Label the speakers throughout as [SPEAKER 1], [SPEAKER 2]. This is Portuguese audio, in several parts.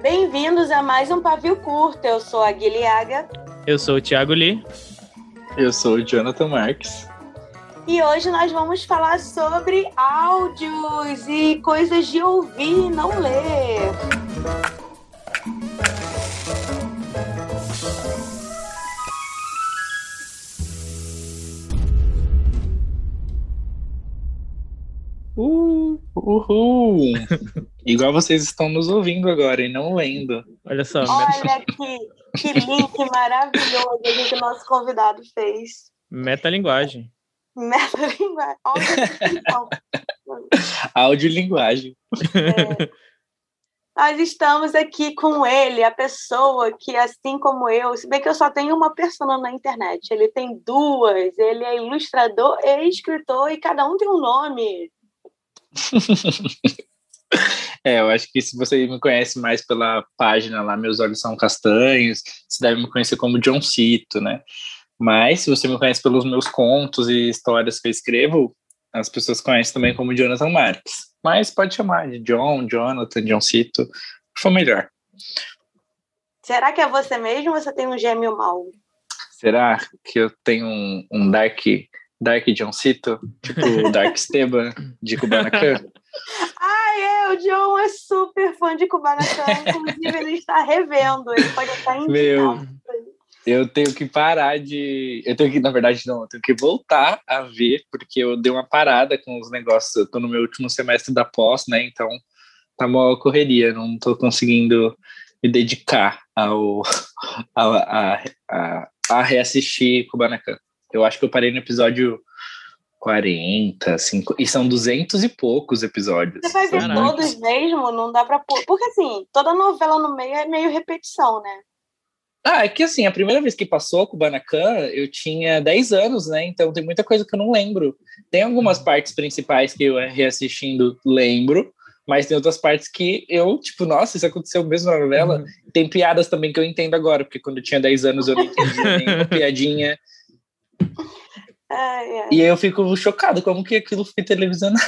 [SPEAKER 1] Bem-vindos a mais um Pavio Curto. Eu sou a Guilhaga.
[SPEAKER 2] Eu sou o Thiago Lee.
[SPEAKER 3] Eu sou o Jonathan Marques.
[SPEAKER 1] E hoje nós vamos falar sobre áudios e coisas de ouvir e não ler.
[SPEAKER 3] Uhul! Igual vocês estão nos ouvindo agora e não lendo.
[SPEAKER 2] Olha só.
[SPEAKER 1] Olha que, que link maravilhoso que o nosso convidado fez.
[SPEAKER 2] Metalinguagem.
[SPEAKER 1] Metalinguagem.
[SPEAKER 3] Áudio e linguagem.
[SPEAKER 1] É. Nós estamos aqui com ele, a pessoa que, assim como eu, se bem que eu só tenho uma persona na internet, ele tem duas, ele é ilustrador e escritor, e cada um tem um nome.
[SPEAKER 3] é, eu acho que se você me conhece mais pela página lá, Meus Olhos São Castanhos, você deve me conhecer como John Cito, né? Mas se você me conhece pelos meus contos e histórias que eu escrevo, as pessoas conhecem também como Jonathan Marques. Mas pode chamar de John, Jonathan, John Cito, for melhor.
[SPEAKER 1] Será que é você mesmo ou você tem um gêmeo mau?
[SPEAKER 3] Será que eu tenho um, um Dark, Dark John Cito? Tipo Dark Esteban de Kubanacan?
[SPEAKER 1] ah, é, o John é super fã de Kubanacan, inclusive ele está revendo, ele pode estar indicado.
[SPEAKER 3] Meu, eu tenho que parar de. Eu tenho que, na verdade, não, eu tenho que voltar a ver, porque eu dei uma parada com os negócios. Eu tô no meu último semestre da pós, né? Então tá uma correria, não tô conseguindo me dedicar ao, a, a, a, a reassistir Kubanacan. Eu acho que eu parei no episódio 40, 5, e são duzentos e poucos episódios.
[SPEAKER 1] Você vai ver Caraca. todos mesmo? Não dá pra pôr. Porque assim, toda novela no meio é meio repetição, né?
[SPEAKER 3] Ah, é que assim, a primeira vez que passou Kubanacan, eu tinha 10 anos, né? Então tem muita coisa que eu não lembro. Tem algumas uhum. partes principais que eu reassistindo lembro, mas tem outras partes que eu, tipo, nossa, isso aconteceu mesmo na novela. Uhum. Tem piadas também que eu entendo agora, porque quando eu tinha 10 anos eu não entendia nenhuma piadinha.
[SPEAKER 1] Ai, ai.
[SPEAKER 3] E aí eu fico chocado como que aquilo foi televisionado.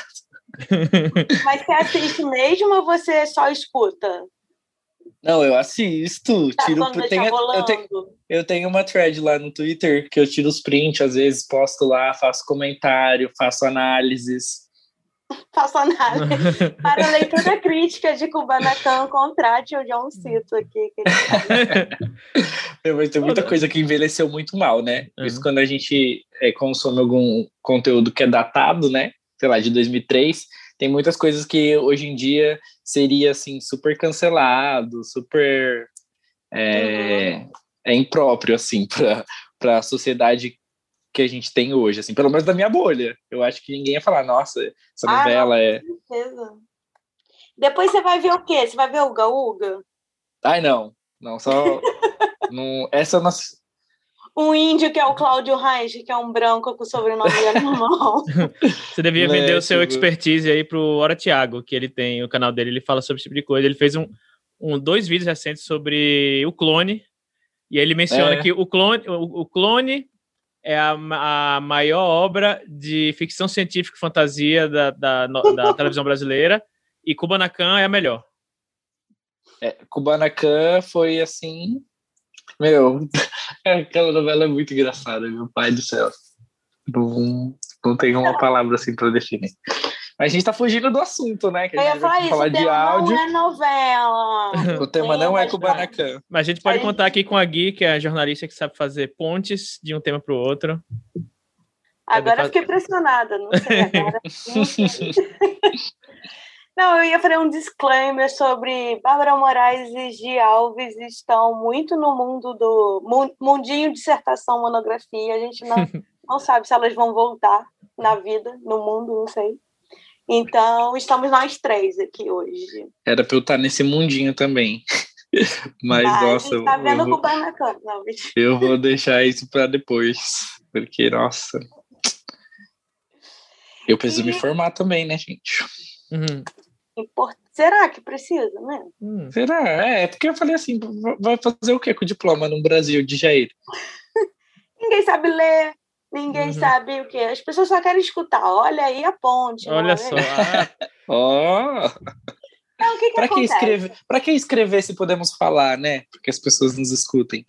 [SPEAKER 1] Mas você assiste mesmo ou você só escuta?
[SPEAKER 3] Não, eu assisto.
[SPEAKER 1] Tá
[SPEAKER 3] tiro, tenho, eu, tenho, eu tenho uma thread lá no Twitter que eu tiro os prints, às vezes posto lá, faço comentário, faço análises.
[SPEAKER 1] faço análise. Para a leitura crítica de Kubanacan, contrate o John Cito aqui.
[SPEAKER 3] Mas tem muita coisa que envelheceu muito mal, né? Uhum. Isso quando a gente é, consome algum conteúdo que é datado, né? Sei lá, de 2003 tem muitas coisas que hoje em dia seria assim super cancelado, super é, uhum. é impróprio assim para a sociedade que a gente tem hoje, assim, pelo menos da minha bolha. Eu acho que ninguém ia falar, nossa, essa ah, novela
[SPEAKER 1] não,
[SPEAKER 3] é.
[SPEAKER 1] Certeza. Depois você vai ver o quê? Você vai ver o Uga Uga?
[SPEAKER 3] Ai, não. Não, só. não, essa não,
[SPEAKER 1] um índio que é o Cláudio Reis, que é um branco com sobrenome normal.
[SPEAKER 2] Você devia vender o seu expertise aí pro Hora Thiago, que ele tem o canal dele, ele fala sobre esse tipo de coisa. Ele fez um, um dois vídeos recentes sobre o clone, e aí ele menciona é. que o clone, o, o clone é a, a, maior obra de ficção científica e fantasia da, da, da televisão brasileira, e Kubanacan é a melhor.
[SPEAKER 3] É, Kubanacan foi assim meu, aquela novela é muito engraçada, meu pai do céu. Não, não tem uma palavra assim para definir. Mas a gente tá fugindo do assunto, né? Que
[SPEAKER 1] a gente Eu ia falar isso, de áudio. não é novela.
[SPEAKER 3] O tema não é Kubanacan.
[SPEAKER 2] Mas a gente pode a contar gente... aqui com a Gui, que é a jornalista que sabe fazer pontes de um tema para o outro.
[SPEAKER 1] Agora eu fiquei pressionada, não sei agora. Não, eu ia fazer um disclaimer sobre Bárbara Moraes e Gi Alves estão muito no mundo do mundinho dissertação monografia. A gente não, não sabe se elas vão voltar na vida, no mundo, não sei. Então, estamos nós três aqui hoje.
[SPEAKER 3] Era para eu estar nesse mundinho também. Mas, Mas nossa.
[SPEAKER 1] Tá vendo
[SPEAKER 3] eu vou,
[SPEAKER 1] na cama, não,
[SPEAKER 3] eu vou deixar isso para depois. Porque, nossa. Eu preciso e... me formar também, né, gente?
[SPEAKER 2] Uhum.
[SPEAKER 1] Import... Será que precisa, né?
[SPEAKER 3] Hum, será? É, porque eu falei assim, vai fazer o que com o diploma no Brasil de Jair?
[SPEAKER 1] Ninguém sabe ler, Ninguém uhum. sabe o que. As pessoas só querem escutar. Olha aí a ponte.
[SPEAKER 2] Olha só.
[SPEAKER 3] Ó.
[SPEAKER 1] Então, que, que
[SPEAKER 3] para que escrever? Para que escrever se podemos falar, né? Porque as pessoas nos escutem.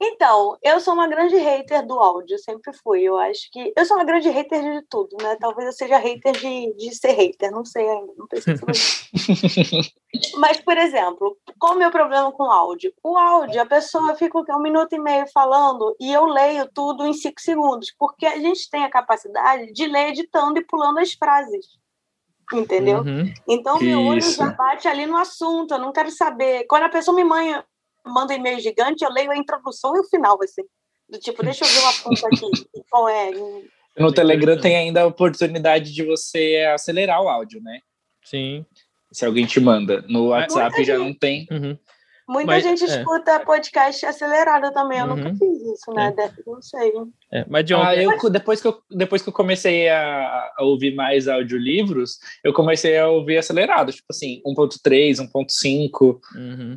[SPEAKER 1] Então, eu sou uma grande hater do áudio, sempre fui. Eu acho que. Eu sou uma grande hater de tudo, né? Talvez eu seja hater de, de ser hater, não sei ainda, não preciso. Mas, por exemplo, qual o meu problema com o áudio? O áudio, a pessoa fica um minuto e meio falando e eu leio tudo em cinco segundos, porque a gente tem a capacidade de ler editando e pulando as frases. Entendeu? Uhum. Então, meu olho já bate ali no assunto, eu não quero saber. Quando a pessoa me manda manda um e-mail gigante, eu leio a introdução e o final, assim. Do tipo, deixa eu ver uma ponta aqui. Qual é?
[SPEAKER 3] No Telegram tem ainda a oportunidade de você acelerar o áudio, né?
[SPEAKER 2] Sim.
[SPEAKER 3] Se alguém te manda. No WhatsApp Muita já gente... não tem.
[SPEAKER 2] Uhum.
[SPEAKER 1] Muita mas, gente é. escuta podcast acelerado também. Eu uhum. nunca fiz isso, né? É. Não sei.
[SPEAKER 2] É, mas
[SPEAKER 3] John, ah, eu, depois, que eu, depois que eu comecei a, a, ouvir mais audiolivros, eu comecei a ouvir acelerado, tipo assim, 1.3, 1.5.
[SPEAKER 2] Uhum.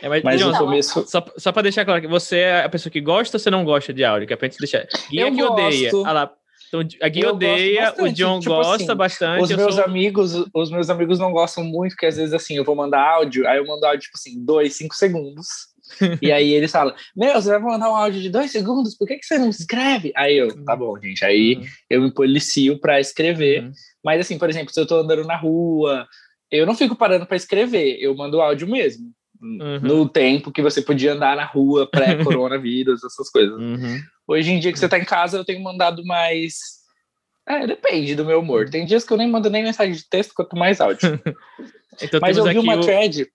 [SPEAKER 2] É, mas, mas John, no começo... Só, só para deixar claro que você é a pessoa que gosta ou você não gosta de áudio? Que é pra gente deixar. Guia eu que gosto. odeia. Ah lá. Então, a Gui odeia, o John tipo gosta assim, bastante.
[SPEAKER 3] Os meus sou... amigos, os meus amigos não gostam muito, porque às vezes assim, eu vou mandar áudio, aí eu mando áudio, tipo assim, dois, cinco segundos. e aí eles falam: Meu, você vai mandar um áudio de dois segundos, por que, que você não escreve? Aí eu, tá bom, gente. Aí uhum. eu me policio para escrever. Uhum. Mas assim, por exemplo, se eu tô andando na rua, eu não fico parando para escrever, eu mando áudio mesmo. Uhum. No tempo que você podia andar na rua pré-coronavírus, essas coisas.
[SPEAKER 2] Uhum.
[SPEAKER 3] Hoje em dia que você tá em casa, eu tenho mandado mais. É, depende do meu humor. Tem dias que eu nem mando nem mensagem de texto, quanto mais áudio. então, Mas eu vi uma o... thread.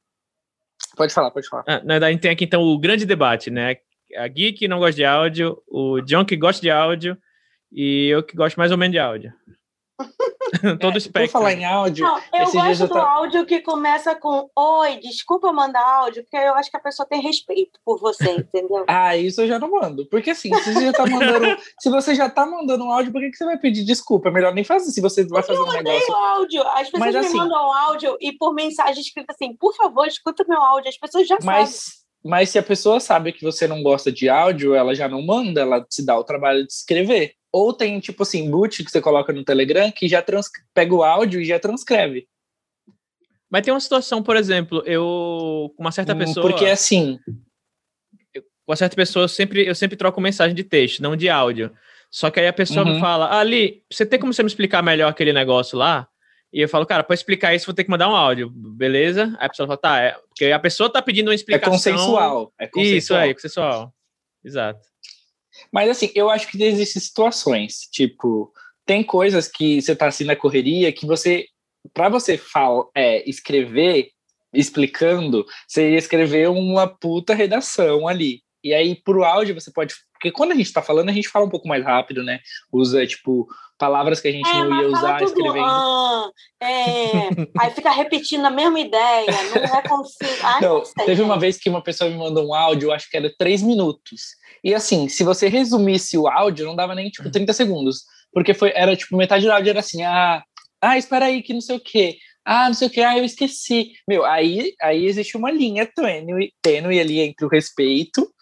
[SPEAKER 3] Pode falar, pode falar.
[SPEAKER 2] Ah, na verdade, tem aqui então o grande debate, né? A Gui que não gosta de áudio, o John que gosta de áudio e eu que gosto mais ou menos de áudio. Todo é, espectro.
[SPEAKER 3] Por falar em áudio.
[SPEAKER 1] Não, eu gosto do áudio que começa com Oi, desculpa mandar áudio, porque eu acho que a pessoa tem respeito por você, entendeu?
[SPEAKER 3] ah, isso eu já não mando. Porque assim, se você já tá mandando. se você já tá mandando um áudio, por que, que você vai pedir desculpa? É melhor nem fazer se você vai fazer um negócio. Eu
[SPEAKER 1] áudio. As pessoas Mas, me assim, mandam áudio e por mensagem escrita assim, por favor, escuta meu áudio. As pessoas já
[SPEAKER 3] Mas...
[SPEAKER 1] sabem.
[SPEAKER 3] Mas se a pessoa sabe que você não gosta de áudio, ela já não manda, ela se dá o trabalho de escrever. Ou tem, tipo assim, boot que você coloca no Telegram que já trans... pega o áudio e já transcreve.
[SPEAKER 2] Mas tem uma situação, por exemplo, eu com uma certa hum, pessoa.
[SPEAKER 3] Porque assim.
[SPEAKER 2] Eu, com uma certa pessoa, eu sempre, eu sempre troco mensagem de texto, não de áudio. Só que aí a pessoa uhum. me fala, Ali, você tem como você me explicar melhor aquele negócio lá? E eu falo, cara, para explicar isso, vou ter que mandar um áudio, beleza? Aí a pessoa fala, tá, é, porque a pessoa tá pedindo uma é explicação.
[SPEAKER 3] É consensual. É consensual.
[SPEAKER 2] Isso aí, consensual. Exato.
[SPEAKER 3] Mas assim, eu acho que existem situações, tipo, tem coisas que você tá assim na correria que você, para você fal, é, escrever, explicando, você ia escrever uma puta redação ali. E aí, pro áudio, você pode. Porque quando a gente tá falando, a gente fala um pouco mais rápido, né? Usa, tipo, palavras que a gente é, não ia usar tudo, escrevendo. Ah,
[SPEAKER 1] é, aí fica repetindo a mesma ideia, não é consigo. Ai, não, não
[SPEAKER 3] teve uma vez que uma pessoa me mandou um áudio, acho que era três minutos. E assim, se você resumisse o áudio, não dava nem tipo 30 segundos. Porque foi, era tipo, metade do áudio era assim, ah, ah, espera aí, que não sei o quê. Ah, não sei o que, ah, eu esqueci. Meu, aí, aí existe uma linha tênue, tênue ali entre o respeito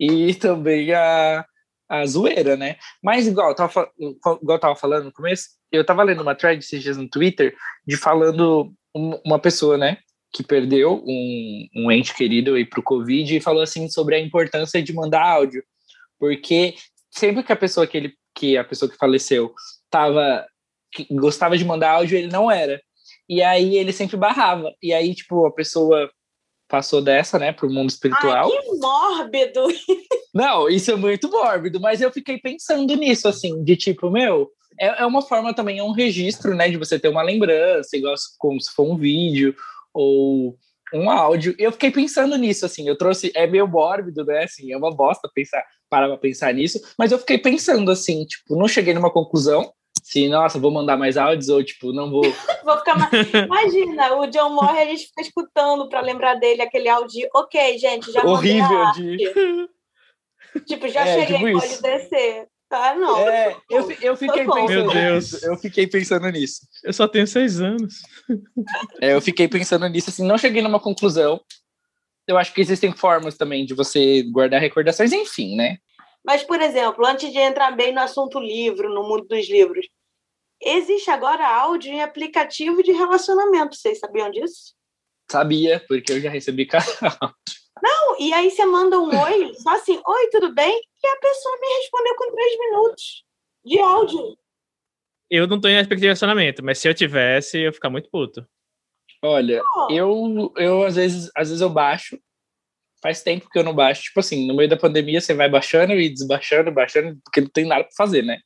[SPEAKER 3] e também a, a zoeira, né? Mas igual eu, tava, igual eu tava falando no começo, eu tava lendo uma thread esses dias no Twitter de falando uma pessoa, né? Que perdeu um, um ente querido aí pro Covid e falou assim sobre a importância de mandar áudio. Porque sempre que a pessoa que ele, que a pessoa que faleceu tava que gostava de mandar áudio, ele não era. E aí ele sempre barrava. E aí, tipo, a pessoa passou dessa, né, pro mundo espiritual.
[SPEAKER 1] Ai, que mórbido!
[SPEAKER 3] Não, isso é muito mórbido, mas eu fiquei pensando nisso, assim, de tipo, meu, é, é uma forma também, é um registro, né, de você ter uma lembrança, igual como se for um vídeo ou um áudio. Eu fiquei pensando nisso, assim, eu trouxe, é meio mórbido, né, assim, é uma bosta pensar, parar pra pensar nisso, mas eu fiquei pensando, assim, tipo, não cheguei numa conclusão, se, nossa, vou mandar mais áudios ou, tipo, não vou.
[SPEAKER 1] vou ficar mais... Imagina, o John morre a gente fica escutando para lembrar dele aquele áudio. Ok, gente, já
[SPEAKER 3] Horrível de.
[SPEAKER 1] tipo, já é, cheguei, tipo pode descer. Tá, não.
[SPEAKER 3] É, eu, eu fiquei pensando
[SPEAKER 2] Meu Deus.
[SPEAKER 3] Nisso. Eu fiquei pensando nisso.
[SPEAKER 2] Eu só tenho seis anos.
[SPEAKER 3] É, eu fiquei pensando nisso, assim, não cheguei numa conclusão. Eu acho que existem formas também de você guardar recordações, enfim, né?
[SPEAKER 1] Mas, por exemplo, antes de entrar bem no assunto livro, no mundo dos livros, existe agora áudio em aplicativo de relacionamento. Vocês sabiam disso?
[SPEAKER 3] Sabia, porque eu já recebi canal.
[SPEAKER 1] Não, e aí você manda um oi, só assim, oi, tudo bem? E a pessoa me respondeu com três minutos de áudio.
[SPEAKER 2] Eu não em aspecto de relacionamento, mas se eu tivesse, eu ia ficar muito puto.
[SPEAKER 3] Olha, oh. eu, eu às vezes, às vezes eu baixo. Faz tempo que eu não baixo. Tipo assim, no meio da pandemia você vai baixando e desbaixando, baixando, porque não tem nada para fazer, né?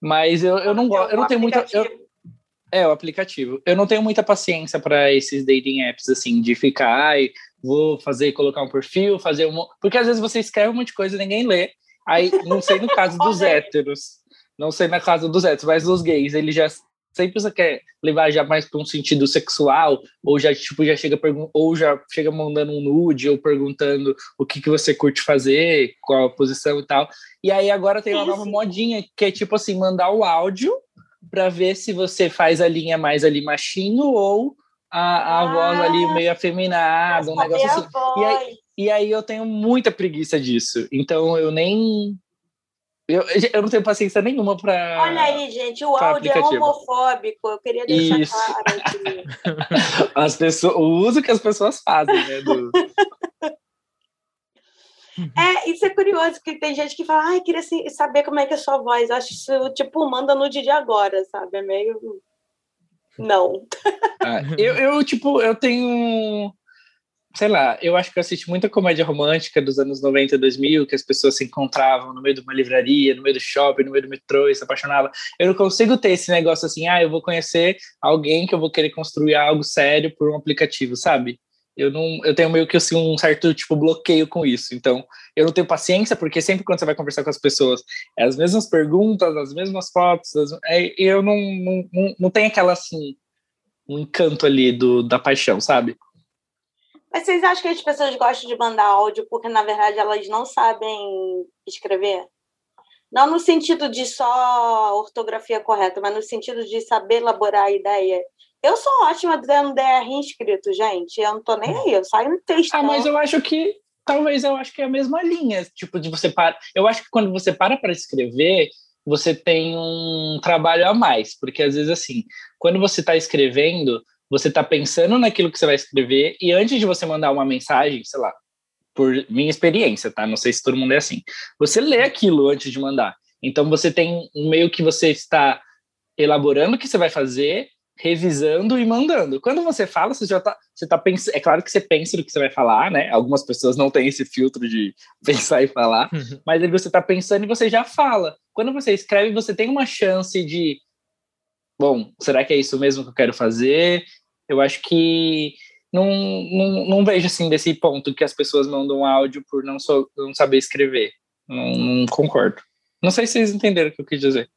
[SPEAKER 3] Mas eu, eu não gosto, eu não tenho muita. Eu, é, o aplicativo. Eu não tenho muita paciência para esses dating apps, assim, de ficar, ai, vou fazer, colocar um perfil, fazer um. Porque às vezes você escreve um monte de coisa e ninguém lê. Aí, não sei no caso dos héteros, não sei na casa dos héteros, mas dos gays, ele já sempre você quer levar já mais para um sentido sexual, ou já tipo já chega ou já chega mandando um nude ou perguntando o que, que você curte fazer, qual a posição e tal. E aí agora tem uma Isso. nova modinha que é tipo assim, mandar o áudio para ver se você faz a linha mais ali machinho ou a, a ah, voz ali meio afeminada, um negócio assim. E aí, e aí eu tenho muita preguiça disso. Então eu nem eu, eu não tenho paciência nenhuma para.
[SPEAKER 1] Olha aí, gente, o áudio é homofóbico. Eu queria deixar Isso. claro
[SPEAKER 3] aqui. As pessoas, o uso que as pessoas fazem, né? Do...
[SPEAKER 1] É, isso é curioso, porque tem gente que fala, ai, queria saber como é que é a sua voz. Acho isso, tipo, manda no dia de agora, sabe? É meio. Não.
[SPEAKER 3] Ah, eu, eu, tipo, eu tenho sei lá, eu acho que eu assisti muita comédia romântica dos anos 90 e 2000, que as pessoas se encontravam no meio de uma livraria, no meio do shopping, no meio do metrô e se apaixonavam. Eu não consigo ter esse negócio assim, ah, eu vou conhecer alguém que eu vou querer construir algo sério por um aplicativo, sabe? Eu não, eu tenho meio que assim um certo tipo bloqueio com isso. Então, eu não tenho paciência porque sempre quando você vai conversar com as pessoas, é as mesmas perguntas, as mesmas fotos, as, é, eu não, não, não, não tem aquela assim um encanto ali do da paixão, sabe?
[SPEAKER 1] Mas vocês acham que as pessoas gostam de mandar áudio porque, na verdade, elas não sabem escrever? Não no sentido de só ortografia correta, mas no sentido de saber elaborar a ideia. Eu sou ótima dando DR inscrito, gente. Eu não tô nem aí, eu saio no texto.
[SPEAKER 3] Ah, mas eu acho que talvez eu acho que é a mesma linha, tipo de você para. Eu acho que quando você para para escrever, você tem um trabalho a mais, porque às vezes assim, quando você está escrevendo, você está pensando naquilo que você vai escrever e antes de você mandar uma mensagem, sei lá, por minha experiência, tá? Não sei se todo mundo é assim. Você lê aquilo antes de mandar. Então você tem um meio que você está elaborando o que você vai fazer, revisando e mandando. Quando você fala, você já está, você tá pensando, é claro que você pensa no que você vai falar, né? Algumas pessoas não têm esse filtro de pensar e falar, uhum. mas aí você está pensando e você já fala. Quando você escreve, você tem uma chance de bom, será que é isso mesmo que eu quero fazer? Eu acho que não, não, não vejo assim desse ponto que as pessoas mandam áudio por não, so, não saber escrever. Não, não, concordo. Não sei se vocês entenderam o que eu quis dizer.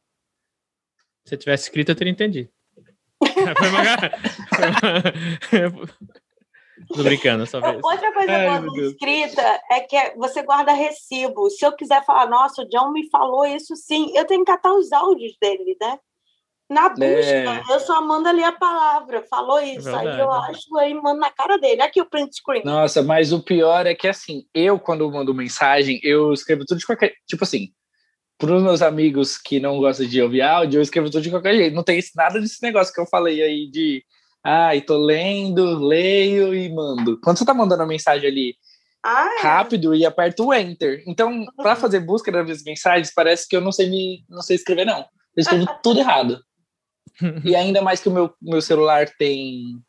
[SPEAKER 2] Se eu tivesse escrito, eu teria entendido. Tô brincando, só vez.
[SPEAKER 1] Outra coisa Ai, boa escrita é que você guarda recibo. Se eu quiser falar, nossa, o John me falou isso sim, eu tenho que catar os áudios dele, né? Na busca, é... eu só mando ali a palavra, falou é isso. É aí eu acho, aí mando na cara dele. Aqui o print screen.
[SPEAKER 3] Nossa, mas o pior é que assim, eu quando mando mensagem, eu escrevo tudo de qualquer. Tipo assim, para os meus amigos que não gostam de ouvir áudio, eu escrevo tudo de qualquer jeito. Não tem nada desse negócio que eu falei aí de. Ai, ah, tô lendo, leio e mando. Quando você tá mandando a mensagem ali ah, é. rápido e aperto o enter. Então, para uhum. fazer busca das mensagens, parece que eu não sei me, não sei escrever não. Eu escrevo tudo errado e ainda mais que o meu, meu celular tem.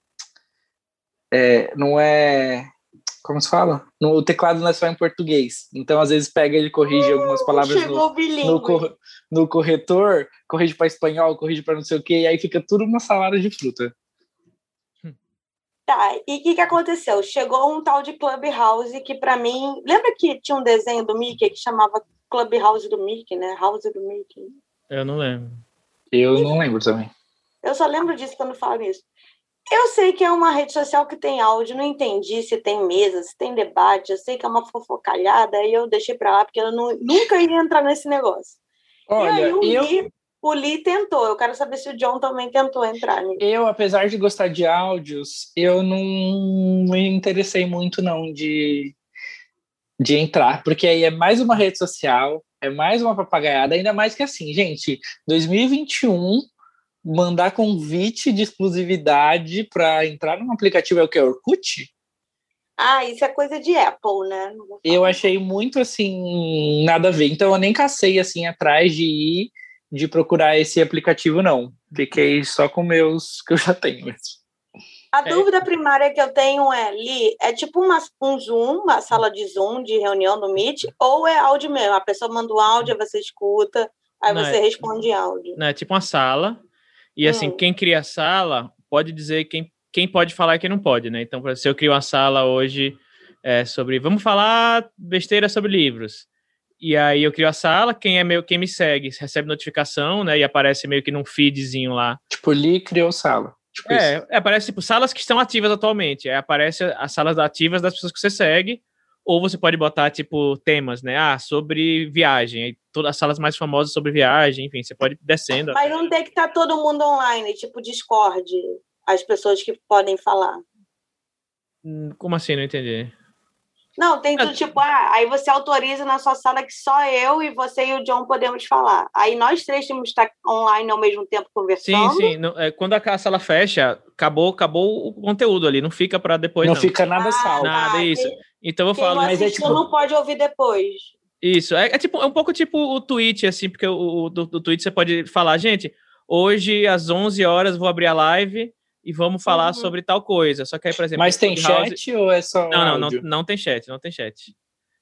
[SPEAKER 3] É, não é. Como se fala? No, o teclado não é só em português. Então, às vezes, pega ele corrige uh, algumas palavras no, no, no, corretor, corrige para espanhol, corrige para não sei o quê, e aí fica tudo uma salada de fruta.
[SPEAKER 1] Tá, e o que, que aconteceu? Chegou um tal de Clubhouse que, para mim. Lembra que tinha um desenho do Mickey que chamava Clubhouse do Mickey, né? House do Mickey.
[SPEAKER 2] Eu não lembro.
[SPEAKER 3] Eu não lembro também.
[SPEAKER 1] Eu só lembro disso quando falo isso. Eu sei que é uma rede social que tem áudio, não entendi se tem mesa, se tem debate, eu sei que é uma fofocalhada, aí eu deixei para lá, porque eu não, nunca ia entrar nesse negócio. Olha, e aí o, eu... Lee, o Lee tentou, eu quero saber se o John também tentou entrar nisso.
[SPEAKER 3] Eu, apesar de gostar de áudios, eu não me interessei muito não de de entrar, porque aí é mais uma rede social, é mais uma papagaiada, ainda mais que assim, gente, 2021 mandar convite de exclusividade para entrar num aplicativo é o que? Orkut?
[SPEAKER 1] Ah, isso é coisa de Apple, né?
[SPEAKER 3] Eu achei muito assim, nada a ver. Então eu nem cacei assim atrás de ir, de procurar esse aplicativo, não. Fiquei só com meus que eu já tenho mesmo.
[SPEAKER 1] A é. dúvida primária que eu tenho é, Li, é tipo uma, um Zoom, uma sala de Zoom, de reunião do Meet, ou é áudio mesmo? A pessoa manda o áudio, você escuta, aí não, você é, responde áudio.
[SPEAKER 2] Não, é tipo uma sala, e assim, hum. quem cria a sala pode dizer quem, quem pode falar e quem não pode, né? Então, se eu crio uma sala hoje é, sobre, vamos falar besteira sobre livros, e aí eu crio a sala, quem é meu, quem me segue recebe notificação, né? E aparece meio que num feedzinho lá.
[SPEAKER 3] Tipo, Li criou sala. Tipo
[SPEAKER 2] é, é, aparece tipo salas que estão ativas atualmente. É, aparece as salas ativas das pessoas que você segue. Ou você pode botar, tipo, temas, né? Ah, sobre viagem. Todas as salas mais famosas sobre viagem, enfim, você pode ir descendo.
[SPEAKER 1] Mas não tem que estar tá todo mundo online, tipo Discord, as pessoas que podem falar.
[SPEAKER 2] Hum, como assim? Não entendi.
[SPEAKER 1] Não, tem tudo tipo, ah, aí você autoriza na sua sala que só eu e você e o John podemos falar. Aí nós três temos que estar online ao mesmo tempo conversando.
[SPEAKER 2] Sim, sim. Não, é, quando a sala fecha, acabou, acabou o conteúdo ali, não fica para depois.
[SPEAKER 3] Não, não, fica nada ah, salvo.
[SPEAKER 2] Nada, tá, isso. Então eu falo.
[SPEAKER 1] Mas é tipo... não pode ouvir depois.
[SPEAKER 2] Isso, é, é, tipo, é um pouco tipo o tweet, assim, porque o, do, do tweet você pode falar, gente, hoje às 11 horas vou abrir a live e vamos falar uhum. sobre tal coisa. Só que aí, por exemplo.
[SPEAKER 3] Mas tem chat ou é só.
[SPEAKER 2] Não, não, não, não, tem chat, não tem chat.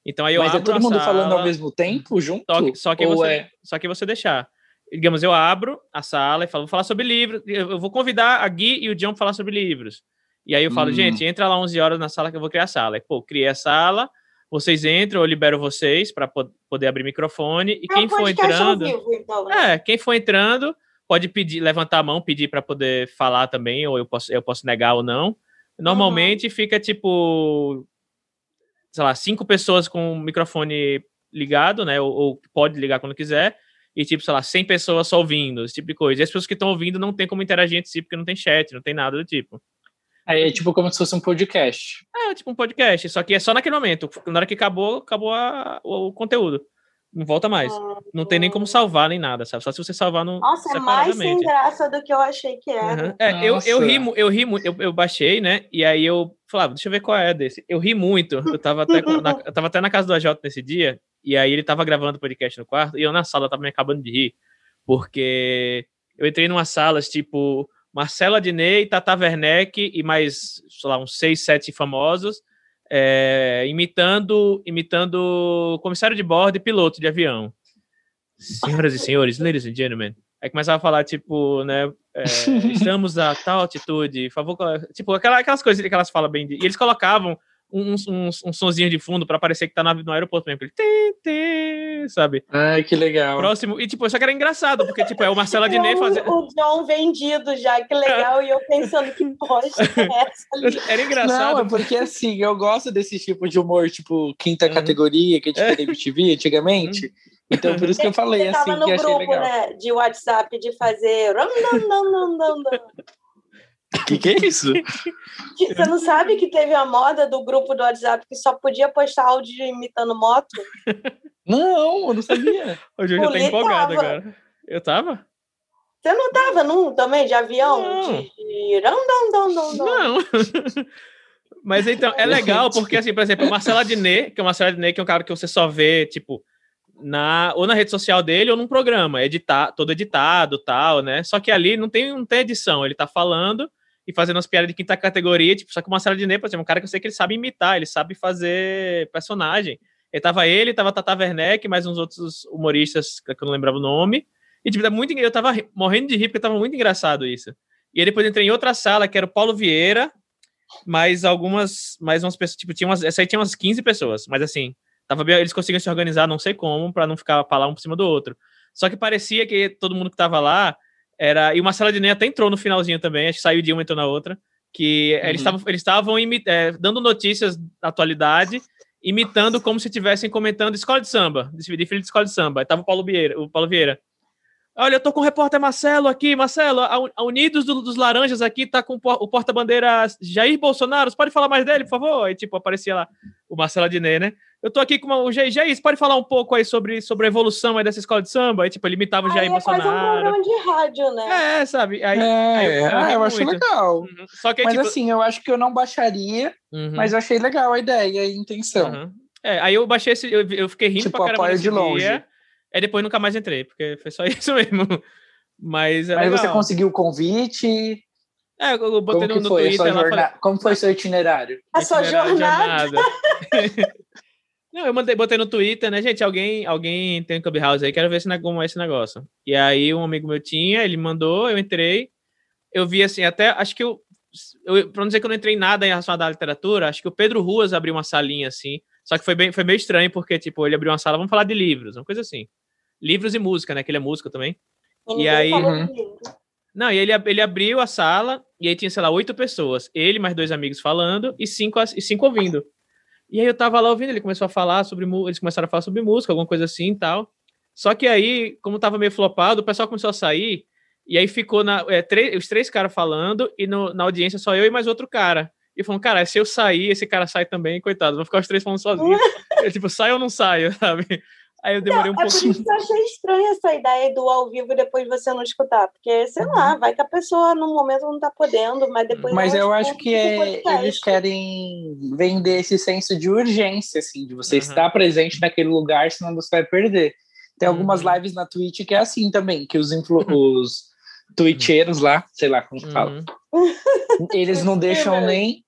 [SPEAKER 2] Então aí eu
[SPEAKER 3] Mas
[SPEAKER 2] é
[SPEAKER 3] todo mundo sala, falando ao mesmo tempo, junto?
[SPEAKER 2] Só que, só que, você, é... só que você deixar. Digamos, eu abro a sala e falo, vou falar sobre livros. Eu vou convidar a Gui e o John para falar sobre livros. E aí eu falo, hum. gente, entra lá 11 horas na sala que eu vou criar a sala. E, pô, criei a sala, vocês entram, eu libero vocês para poder abrir microfone. E é quem for entrando. Vivo, então, né? É, quem for entrando pode pedir, levantar a mão, pedir para poder falar também, ou eu posso, eu posso negar ou não. Normalmente uhum. fica tipo, sei lá, cinco pessoas com o microfone ligado, né? Ou, ou, pode ligar quando quiser. E tipo, sei lá, 100 pessoas só ouvindo, esse tipo de coisa. E as pessoas que estão ouvindo não tem como interagir entre si, porque não tem chat, não tem nada do tipo.
[SPEAKER 3] É, é tipo como se fosse um podcast.
[SPEAKER 2] É, tipo um podcast, só que é só naquele momento. Na hora que acabou, acabou a, o, o conteúdo. Não volta mais. Não tem nem como salvar nem nada, sabe? Só se você salvar no.
[SPEAKER 1] Nossa, é mais sem graça do que eu achei que era. Uhum.
[SPEAKER 2] É, eu, eu ri, eu ri eu, eu baixei, né? E aí eu falava, deixa eu ver qual é desse. Eu ri muito. Eu tava até, na, eu tava até na casa do AJ nesse dia, e aí ele tava gravando o podcast no quarto, e eu na sala tava me acabando de rir. Porque eu entrei numa salas tipo Marcela Diney, Tata Werneck e mais, sei lá, uns seis, sete famosos é, imitando, imitando comissário de bordo e piloto de avião. Senhoras e senhores, ladies and gentlemen. Aí começava a falar, tipo, né, é, estamos a tal altitude, favor, tipo, aquelas, aquelas coisas que elas falam bem. De, e eles colocavam um, um, um sonzinho de fundo para parecer que tá no, no aeroporto mesmo. Ele, tê, tê, sabe?
[SPEAKER 3] Ai, que legal.
[SPEAKER 2] Próximo. E, tipo, só que era engraçado, porque, tipo, é o Marcela Diné fazendo.
[SPEAKER 1] O John vendido já, que legal. e eu pensando que bosta é essa ali.
[SPEAKER 2] Era engraçado.
[SPEAKER 3] Não, é porque, assim, eu gosto desse tipo de humor, tipo, quinta uhum. categoria, que a gente na MTV antigamente. Uhum. Então, por isso que eu falei, assim, que achei
[SPEAKER 1] grupo,
[SPEAKER 3] legal.
[SPEAKER 1] Né, de WhatsApp de fazer...
[SPEAKER 3] que, que é isso?
[SPEAKER 1] Você não sabe que teve a moda do grupo do WhatsApp que só podia postar áudio imitando moto?
[SPEAKER 3] Não, eu não sabia.
[SPEAKER 2] Hoje eu já tô empolgado tava. agora. Eu tava?
[SPEAKER 1] Você não tava num também de avião?
[SPEAKER 2] Não. De... Não. Mas então, é legal porque, assim, por exemplo, o Marcelo Adnet, que é o Marcelo Adnet, que é um cara que você só vê, tipo, na, ou na rede social dele ou num programa, editar, todo editado tal, né? Só que ali não tem, não tem edição, ele tá falando e fazendo as piadas de quinta categoria, tipo, só que o Marcelo Diné, por exemplo, um cara que eu sei que ele sabe imitar, ele sabe fazer personagem. Ele tava ele, tava Tata Werneck, mais uns outros humoristas que eu não lembrava o nome. E, tipo, muito, eu tava morrendo de rir porque tava muito engraçado isso. E aí depois entrei em outra sala, que era o Paulo Vieira, mais algumas, mais umas pessoas, tipo, tinha umas, essa aí tinha umas 15 pessoas, mas assim, tava eles conseguiam se organizar, não sei como, para não ficar falar um por cima do outro. Só que parecia que todo mundo que tava lá era, e o Marcelo Adnet até entrou no finalzinho também, acho que saiu de uma e entrou na outra, que uhum. eles estavam eles estavam é, dando notícias da atualidade, imitando como se estivessem comentando escola de samba, de filho de escola de samba. Aí tava o Paulo Vieira, o Paulo Vieira. Olha, eu tô com o repórter Marcelo aqui, Marcelo, a Unidos do, dos Laranjas aqui tá com o porta-bandeira Jair Bolsonaro, você pode falar mais dele, por favor? Aí, tipo, aparecia lá o Marcelo Adnet, né? Eu tô aqui com uma, o Jair, você pode falar um pouco aí sobre, sobre a evolução aí dessa escola de samba? Aí, tipo, ele imitava o Jair
[SPEAKER 1] aí
[SPEAKER 2] Bolsonaro. É
[SPEAKER 1] quase um programa de rádio, né?
[SPEAKER 2] É, sabe? Aí,
[SPEAKER 3] é, aí eu, ah, eu acho legal. Uhum. Só que,
[SPEAKER 2] mas
[SPEAKER 3] tipo... assim, eu acho que eu não baixaria, uhum. mas eu achei legal a ideia, a intenção.
[SPEAKER 2] Uhum. É, aí eu baixei esse, eu, eu fiquei rindo
[SPEAKER 3] tipo,
[SPEAKER 2] pra caramba
[SPEAKER 3] de longe. Dia,
[SPEAKER 2] aí depois nunca mais entrei, porque foi só isso mesmo. Mas, é
[SPEAKER 3] mas
[SPEAKER 2] legal.
[SPEAKER 3] você conseguiu o convite?
[SPEAKER 2] É, eu botei
[SPEAKER 3] Como
[SPEAKER 2] no, no
[SPEAKER 3] foi
[SPEAKER 2] Twitter.
[SPEAKER 3] Lá, falei... Como foi seu itinerário?
[SPEAKER 1] A sua jornada. jornada.
[SPEAKER 2] Não, eu mandei, botei no Twitter, né, gente? Alguém, alguém tem um Clubhouse aí, quero ver se como é esse negócio. E aí um amigo meu tinha, ele mandou, eu entrei, eu vi assim, até acho que eu, eu para não dizer que eu não entrei em nada em relação à literatura, acho que o Pedro Ruas abriu uma salinha assim, só que foi bem, foi meio estranho porque tipo ele abriu uma sala, vamos falar de livros, uma coisa assim, livros e música, né? Que ele é músico também. E, e aí, uhum. não, e ele ele abriu a sala e aí tinha sei lá oito pessoas, ele mais dois amigos falando e cinco e cinco ouvindo. E aí eu tava lá ouvindo, ele começou a falar sobre eles começaram a falar sobre música, alguma coisa assim e tal. Só que aí, como tava meio flopado, o pessoal começou a sair, e aí ficou na, é, três, os três caras falando, e no, na audiência só eu e mais outro cara. E falando, cara, se eu sair, esse cara sai também, coitado, vão ficar os três falando sozinhos. eu, tipo, sai ou não saio, sabe? Aí eu demorei
[SPEAKER 1] não,
[SPEAKER 2] um
[SPEAKER 1] é
[SPEAKER 2] pouquinho.
[SPEAKER 1] É por isso que eu achei estranha essa ideia do ao vivo depois você não escutar. Porque, sei lá, uhum. vai que a pessoa no momento não tá podendo, mas depois.
[SPEAKER 3] Mas eu acho que é, eles querem vender esse senso de urgência, assim, de você uhum. estar presente naquele lugar, senão você vai perder. Tem algumas uhum. lives na Twitch que é assim também, que os, influ os twitcheiros lá, sei lá como que fala, uhum. eles não deixam nem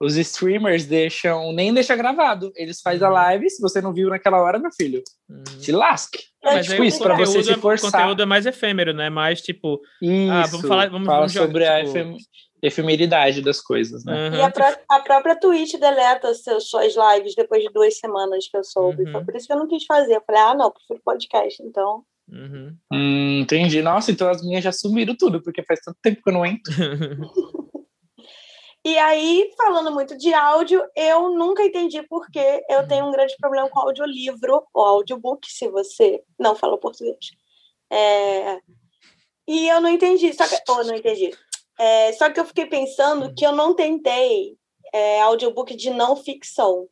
[SPEAKER 3] os streamers deixam, nem deixa gravado. Eles fazem a uhum. live, se você não viu naquela hora, meu filho, uhum. te lasque.
[SPEAKER 2] É, mas tipo isso, para você se forçar. O conteúdo é mais efêmero, né? Mais tipo,
[SPEAKER 3] isso, ah, vamos falar, vamos, fala vamos sobre jogar, a tipo... efemeridade das coisas, né?
[SPEAKER 1] Uhum. E a, pró a, própria Twitch deleta seus, suas lives depois de duas semanas que eu soube. Uhum. Foi por isso que eu não quis fazer. Eu falei, ah, não, prefiro podcast, então.
[SPEAKER 2] Uhum.
[SPEAKER 3] Hum, entendi. Nossa, então as minhas já sumiram tudo, porque faz tanto tempo que eu não entro.
[SPEAKER 1] E aí, falando muito de áudio, eu nunca entendi porque eu tenho um grande problema com audiolivro ou audiobook, se você não fala português. É... E eu não entendi, só que... Oh, não entendi. É... Só que eu fiquei pensando que eu não tentei é, audiobook de não ficção.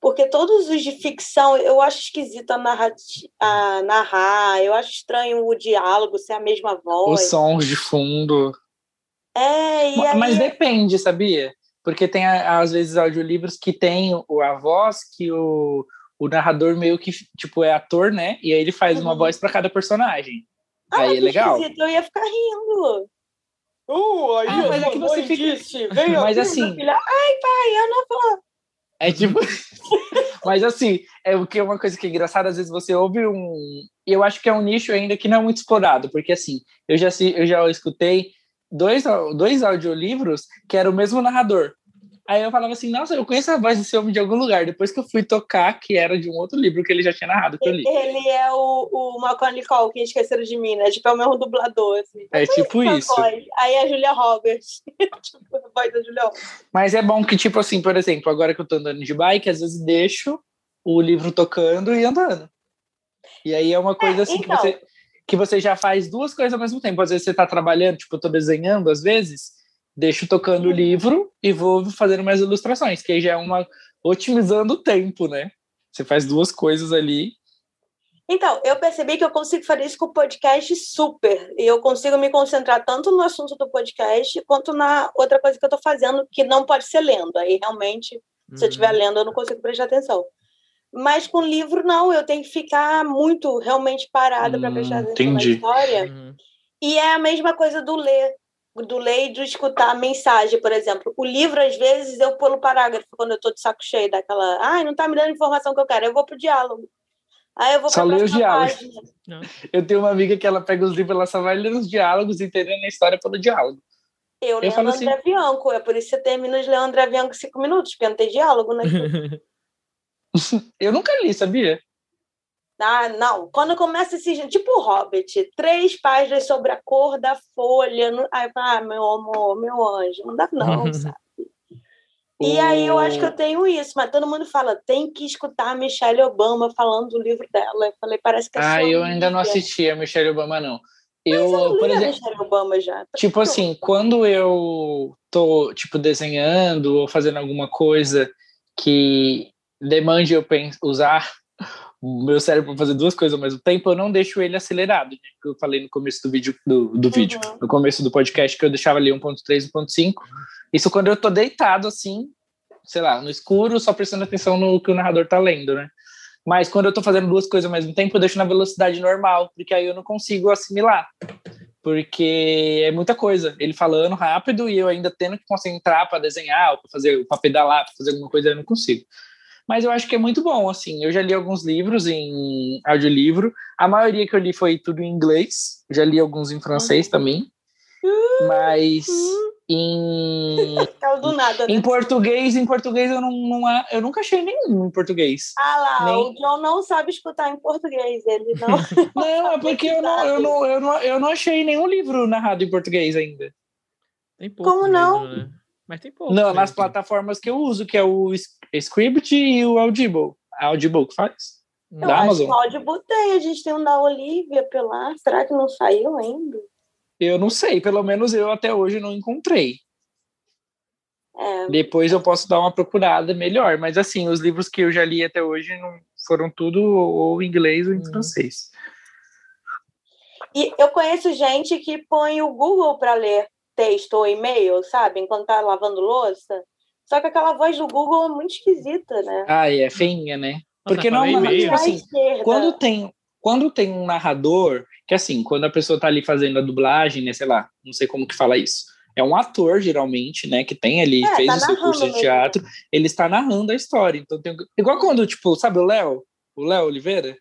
[SPEAKER 1] Porque todos os de ficção eu acho esquisito a, narrar, a narrar, eu acho estranho o diálogo ser a mesma voz.
[SPEAKER 3] Os sons de fundo.
[SPEAKER 1] É, e aí...
[SPEAKER 3] Mas depende, sabia? Porque tem, às vezes, audiolivros que tem a voz que o, o narrador meio que, tipo, é ator, né? E aí ele faz uhum. uma voz para cada personagem. Ah, aí é legal.
[SPEAKER 1] Esquisito. Eu ia ficar rindo.
[SPEAKER 3] Uh, aí ah, mas é que você fica...
[SPEAKER 1] disse, mas
[SPEAKER 3] assim...
[SPEAKER 1] Filha. Ai, pai, eu não vou...
[SPEAKER 3] É tipo... mas assim, é o que é uma coisa que é engraçada, às vezes você ouve um... Eu acho que é um nicho ainda que não é muito explorado, porque assim, eu já, eu já escutei dois, dois audiolivros que era o mesmo narrador. Aí eu falava assim, nossa, eu conheço a voz desse homem de algum lugar. Depois que eu fui tocar, que era de um outro livro que ele já tinha narrado, que eu li.
[SPEAKER 1] Ele é o, o Macaulay Culkin, Esqueceram de Mim, né? Tipo, é o mesmo dublador, assim.
[SPEAKER 3] É tipo isso.
[SPEAKER 1] Aí a Julia Roberts. tipo, a voz da Julia Roberts.
[SPEAKER 3] Mas é bom que, tipo assim, por exemplo, agora que eu tô andando de bike, às vezes deixo o livro tocando e andando. E aí é uma coisa é, assim então, que você que você já faz duas coisas ao mesmo tempo. Às vezes você está trabalhando, tipo, eu tô desenhando, às vezes, deixo tocando o livro e vou fazendo mais ilustrações, que aí já é uma otimizando o tempo, né? Você faz duas coisas ali.
[SPEAKER 1] Então, eu percebi que eu consigo fazer isso com o podcast super. E eu consigo me concentrar tanto no assunto do podcast quanto na outra coisa que eu estou fazendo, que não pode ser lendo. Aí, realmente, se eu estiver uhum. lendo, eu não consigo prestar atenção. Mas com livro, não, eu tenho que ficar muito realmente parada hum, para prestar atenção na história. Uhum. E é a mesma coisa do ler, do ler e do escutar a mensagem, por exemplo. O livro, às vezes, eu pulo parágrafo quando eu estou de saco cheio daquela. Ai, não está me dando a informação que eu quero, eu vou pro diálogo. Aí eu vou
[SPEAKER 3] só ler os diálogos. Eu tenho uma amiga que ela pega os livros, ela só vai ler os diálogos, entendendo a história pelo diálogo.
[SPEAKER 1] Eu, eu lendo André assim... Bianco, é por isso que você termina de ler André Bianco em cinco minutos, porque não tem diálogo, né?
[SPEAKER 3] Eu nunca li, sabia?
[SPEAKER 1] Ah, não. Quando começa esse. Tipo o Hobbit, três páginas sobre a cor da folha. No... Aí, ah, meu amor, meu anjo, não dá, não, sabe? E aí eu acho que eu tenho isso, mas todo mundo fala, tem que escutar a Michelle Obama falando do livro dela. Eu falei, parece que é
[SPEAKER 3] Ah, eu ainda não assisti a Michelle Obama, não. Eu,
[SPEAKER 1] eu
[SPEAKER 3] por exemplo,
[SPEAKER 1] a Michelle Obama já. Tá
[SPEAKER 3] tipo assim, quando eu tô, tipo, desenhando ou fazendo alguma coisa que demande eu usar o meu cérebro para fazer duas coisas ao mesmo tempo, eu não deixo ele acelerado, né? que eu falei no começo do vídeo, do, do vídeo, uhum. no começo do podcast, que eu deixava ali 1.3, 1.5. Isso quando eu tô deitado assim, sei lá, no escuro, só prestando atenção no que o narrador tá lendo, né? Mas quando eu tô fazendo duas coisas ao mesmo tempo, eu deixo na velocidade normal, porque aí eu não consigo assimilar. Porque é muita coisa. Ele falando rápido e eu ainda tendo que concentrar para desenhar, para fazer, para pedalar, para fazer alguma coisa, eu não consigo mas eu acho que é muito bom, assim, eu já li alguns livros em audiolivro, a maioria que eu li foi tudo em inglês, já li alguns em francês uhum. também, mas uhum. em
[SPEAKER 1] do nada,
[SPEAKER 3] né? em português, em português eu não, não eu nunca achei nenhum em português.
[SPEAKER 1] Ah lá, Nem... o John não sabe escutar em português, ele não.
[SPEAKER 3] não, é porque eu não, eu não, eu não, eu não achei nenhum livro narrado em português ainda.
[SPEAKER 1] Tem pouco Como não?
[SPEAKER 2] Né? Mas tem pouco.
[SPEAKER 3] Não, nas plataformas que eu uso, que é o Script e o Audible. Audible que faz?
[SPEAKER 1] Eu da Amazon. que o Audible tem, a gente tem um da Olivia pela. Será que não saiu ainda?
[SPEAKER 3] Eu não sei, pelo menos eu até hoje não encontrei. É. Depois eu posso dar uma procurada melhor, mas assim, os livros que eu já li até hoje não foram tudo ou em inglês ou em hum. francês.
[SPEAKER 1] E eu conheço gente que põe o Google para ler texto ou e-mail, sabe? Enquanto tá lavando louça. Só que aquela voz do Google é muito esquisita, né?
[SPEAKER 3] Ah, é feinha, né? Porque normalmente, tipo assim, quando tem, quando tem um narrador, que assim, quando a pessoa tá ali fazendo a dublagem, né, sei lá, não sei como que fala isso. É um ator, geralmente, né, que tem ali, é, fez tá o seu curso de teatro, mesmo. ele está narrando a história. Então, tem... igual quando, tipo, sabe o Léo? O Léo Oliveira?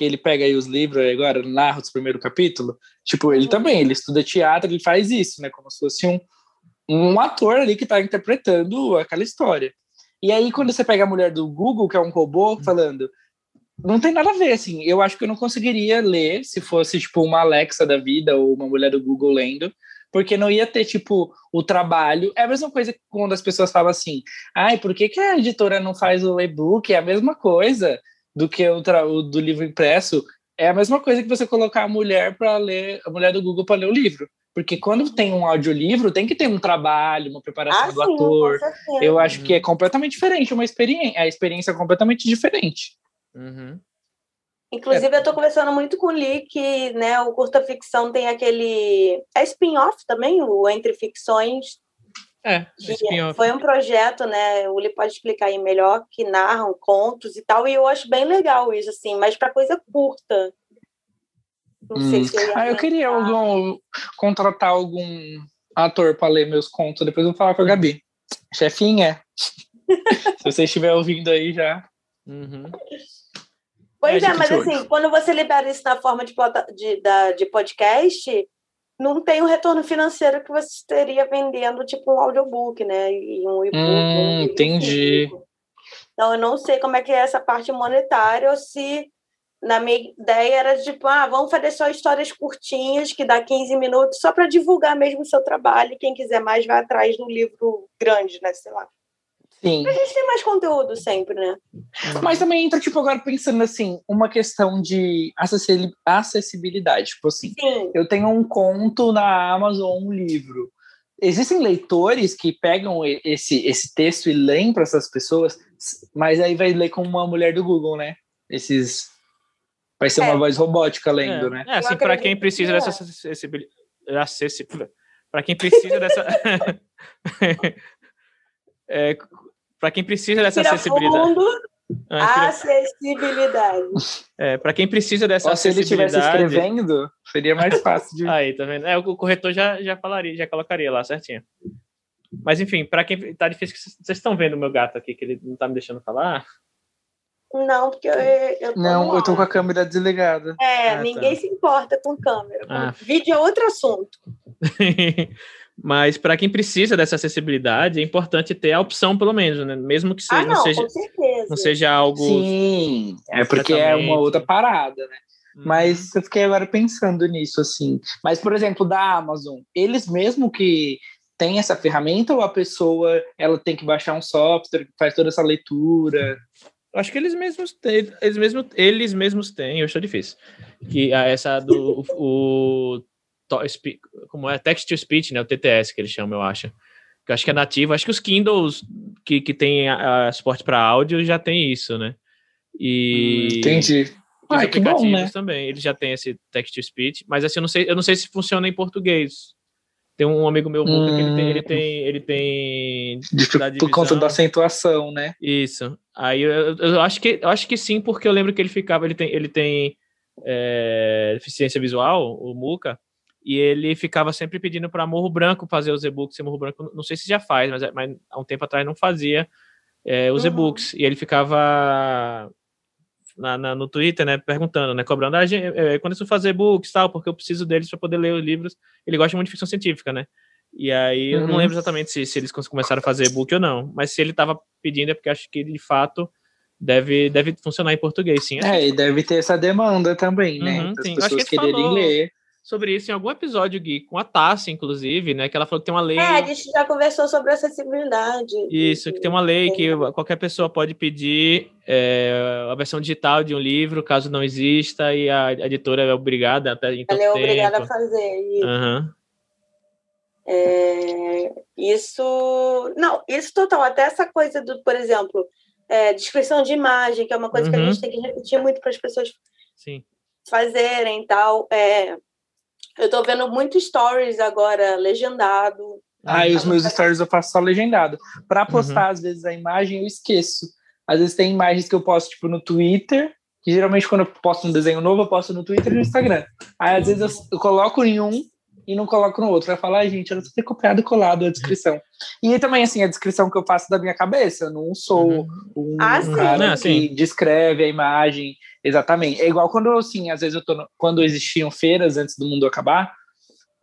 [SPEAKER 3] Que ele pega aí os livros agora, narra os primeiros capítulos, tipo, ele também, ele estuda teatro, ele faz isso, né, como se fosse um, um ator ali que está interpretando aquela história. E aí, quando você pega a mulher do Google, que é um robô, uhum. falando, não tem nada a ver, assim, eu acho que eu não conseguiria ler se fosse, tipo, uma Alexa da vida ou uma mulher do Google lendo, porque não ia ter, tipo, o trabalho. É a mesma coisa quando as pessoas falam assim, ai, por que, que a editora não faz o e-book? É a mesma coisa do que o, o do livro impresso, é a mesma coisa que você colocar a mulher para ler, a mulher do Google para ler o livro. Porque quando tem um audiolivro, tem que ter um trabalho, uma preparação ah, do sim, ator. Eu acho que é completamente diferente, uma experiência, a experiência é completamente diferente.
[SPEAKER 2] Uhum.
[SPEAKER 1] Inclusive, é. eu estou conversando muito com o Lee que né, o curta ficção tem aquele. É spin-off também, o Entre Ficções,
[SPEAKER 2] é,
[SPEAKER 1] foi um projeto, né? O Uli pode explicar aí melhor, que narram contos e tal, e eu acho bem legal isso, assim, mas para coisa curta.
[SPEAKER 3] Não hum. sei se eu ia Ah, eu queria algum, contratar algum ator para ler meus contos, depois eu vou falar com a Gabi. Chefinha, se você estiver ouvindo aí já.
[SPEAKER 2] Uhum.
[SPEAKER 1] Pois é, é mas assim, quando você libera isso na forma de, de, de podcast, não tem o retorno financeiro que você teria vendendo tipo um audiobook, né? E um e-book.
[SPEAKER 3] Hum, entendi.
[SPEAKER 1] Então eu não sei como é que é essa parte monetária ou se na minha ideia era tipo, ah, vamos fazer só histórias curtinhas que dá 15 minutos só para divulgar mesmo o seu trabalho. E quem quiser mais vai atrás do livro grande, né? Sei lá.
[SPEAKER 3] Sim.
[SPEAKER 1] A gente tem mais conteúdo sempre, né?
[SPEAKER 3] Mas também entra, tipo, agora pensando assim, uma questão de acessibilidade. Tipo assim,
[SPEAKER 1] Sim.
[SPEAKER 3] eu tenho um conto na Amazon, um livro. Existem leitores que pegam esse, esse texto e leem para essas pessoas, mas aí vai ler como uma mulher do Google, né? Esses. Vai ser é. uma voz robótica lendo,
[SPEAKER 2] é.
[SPEAKER 3] né?
[SPEAKER 2] É, assim, para quem precisa dessa acessibilidade. Para quem precisa dessa. é, para quem precisa dessa acessibilidade. Fundo,
[SPEAKER 1] ah, acessibilidade.
[SPEAKER 2] É, para quem precisa dessa acessibilidade. Se ele estivesse
[SPEAKER 3] escrevendo, seria mais fácil de.
[SPEAKER 2] Aí, tá vendo? É, o corretor já, já falaria, já colocaria lá certinho. Mas enfim, para quem tá difícil, vocês estão vendo o meu gato aqui, que ele não tá me deixando falar?
[SPEAKER 1] Não, porque eu, eu
[SPEAKER 3] Não, eu tô com a câmera desligada.
[SPEAKER 1] É, ah, tá. ninguém tá. se importa com câmera. Ah. Vídeo é outro assunto.
[SPEAKER 2] Mas para quem precisa dessa acessibilidade, é importante ter a opção, pelo menos, né? Mesmo que seja,
[SPEAKER 1] ah, não,
[SPEAKER 2] não, seja,
[SPEAKER 1] não
[SPEAKER 2] seja algo.
[SPEAKER 3] Sim, é porque é uma outra parada, né? Uhum. Mas eu fiquei agora pensando nisso, assim. Mas, por exemplo, da Amazon, eles mesmo que têm essa ferramenta ou a pessoa ela tem que baixar um software que faz toda essa leitura?
[SPEAKER 2] Acho que eles mesmos têm, eles mesmos, eles mesmos têm, eu acho difícil. Que essa do o, como é text to speech, né, o TTS que eles chamam, eu acho. Que eu acho que é nativo. Acho que os Kindles que, que tem a, a suporte para áudio já tem isso, né? E
[SPEAKER 3] hum, entendi.
[SPEAKER 2] Ah, que bom, né? também, ele já tem esse text to speech, mas assim, eu não sei, eu não sei se funciona em português. Tem um amigo meu, hum. que ele tem, ele tem, ele tem
[SPEAKER 3] por conta da acentuação, né?
[SPEAKER 2] Isso. Aí eu, eu, acho que eu acho que sim, porque eu lembro que ele ficava, ele tem, ele tem é, deficiência visual, o Muca, e ele ficava sempre pedindo para Morro Branco fazer os e-books. E Morro Branco, não sei se já faz, mas, mas há um tempo atrás não fazia é, os uhum. e-books. E ele ficava na, na, no Twitter, né, perguntando, né, cobrando, ah, gente, é, quando eu fazer books tal, porque eu preciso deles para poder ler os livros. Ele gosta muito de ficção científica, né? E aí uhum. eu não uhum. lembro exatamente se, se eles começaram a fazer book ou não, mas se ele estava pedindo é porque acho que de fato deve, deve funcionar em português, sim.
[SPEAKER 3] É, e deve ter essa demanda também, né?
[SPEAKER 2] Uhum, As pessoas quererem falou... ler sobre isso em algum episódio, Gui, com a Tassi, inclusive, né? Que ela falou que tem uma lei. É,
[SPEAKER 1] a gente já conversou sobre acessibilidade.
[SPEAKER 2] Isso, que tem uma lei que qualquer pessoa pode pedir é, a versão digital de um livro, caso não exista, e a editora é obrigada até
[SPEAKER 1] em Ela é obrigada a fazer.
[SPEAKER 2] E... Uhum.
[SPEAKER 1] É, isso. Não, isso total. Até essa coisa do, por exemplo, é, descrição de imagem, que é uma coisa uhum. que a uhum. gente tem que repetir muito para as pessoas
[SPEAKER 2] Sim.
[SPEAKER 1] fazerem tal. É, eu tô vendo muito stories agora, legendado.
[SPEAKER 3] Ah, e os meus stories eu faço só legendado. Para postar, uhum. às vezes, a imagem, eu esqueço. Às vezes tem imagens que eu posto, tipo, no Twitter, que geralmente quando eu posto um desenho novo, eu posto no Twitter e no Instagram. Aí, às vezes, eu, eu coloco em um e não coloco no outro. Vai falar, ah, gente, eu não ter copiado e colado a descrição. E também, assim, a descrição que eu faço da minha cabeça. Eu não sou uhum. um
[SPEAKER 1] ah,
[SPEAKER 3] cara que descreve a imagem exatamente. É igual quando, assim, às vezes eu tô. No, quando existiam feiras antes do mundo acabar,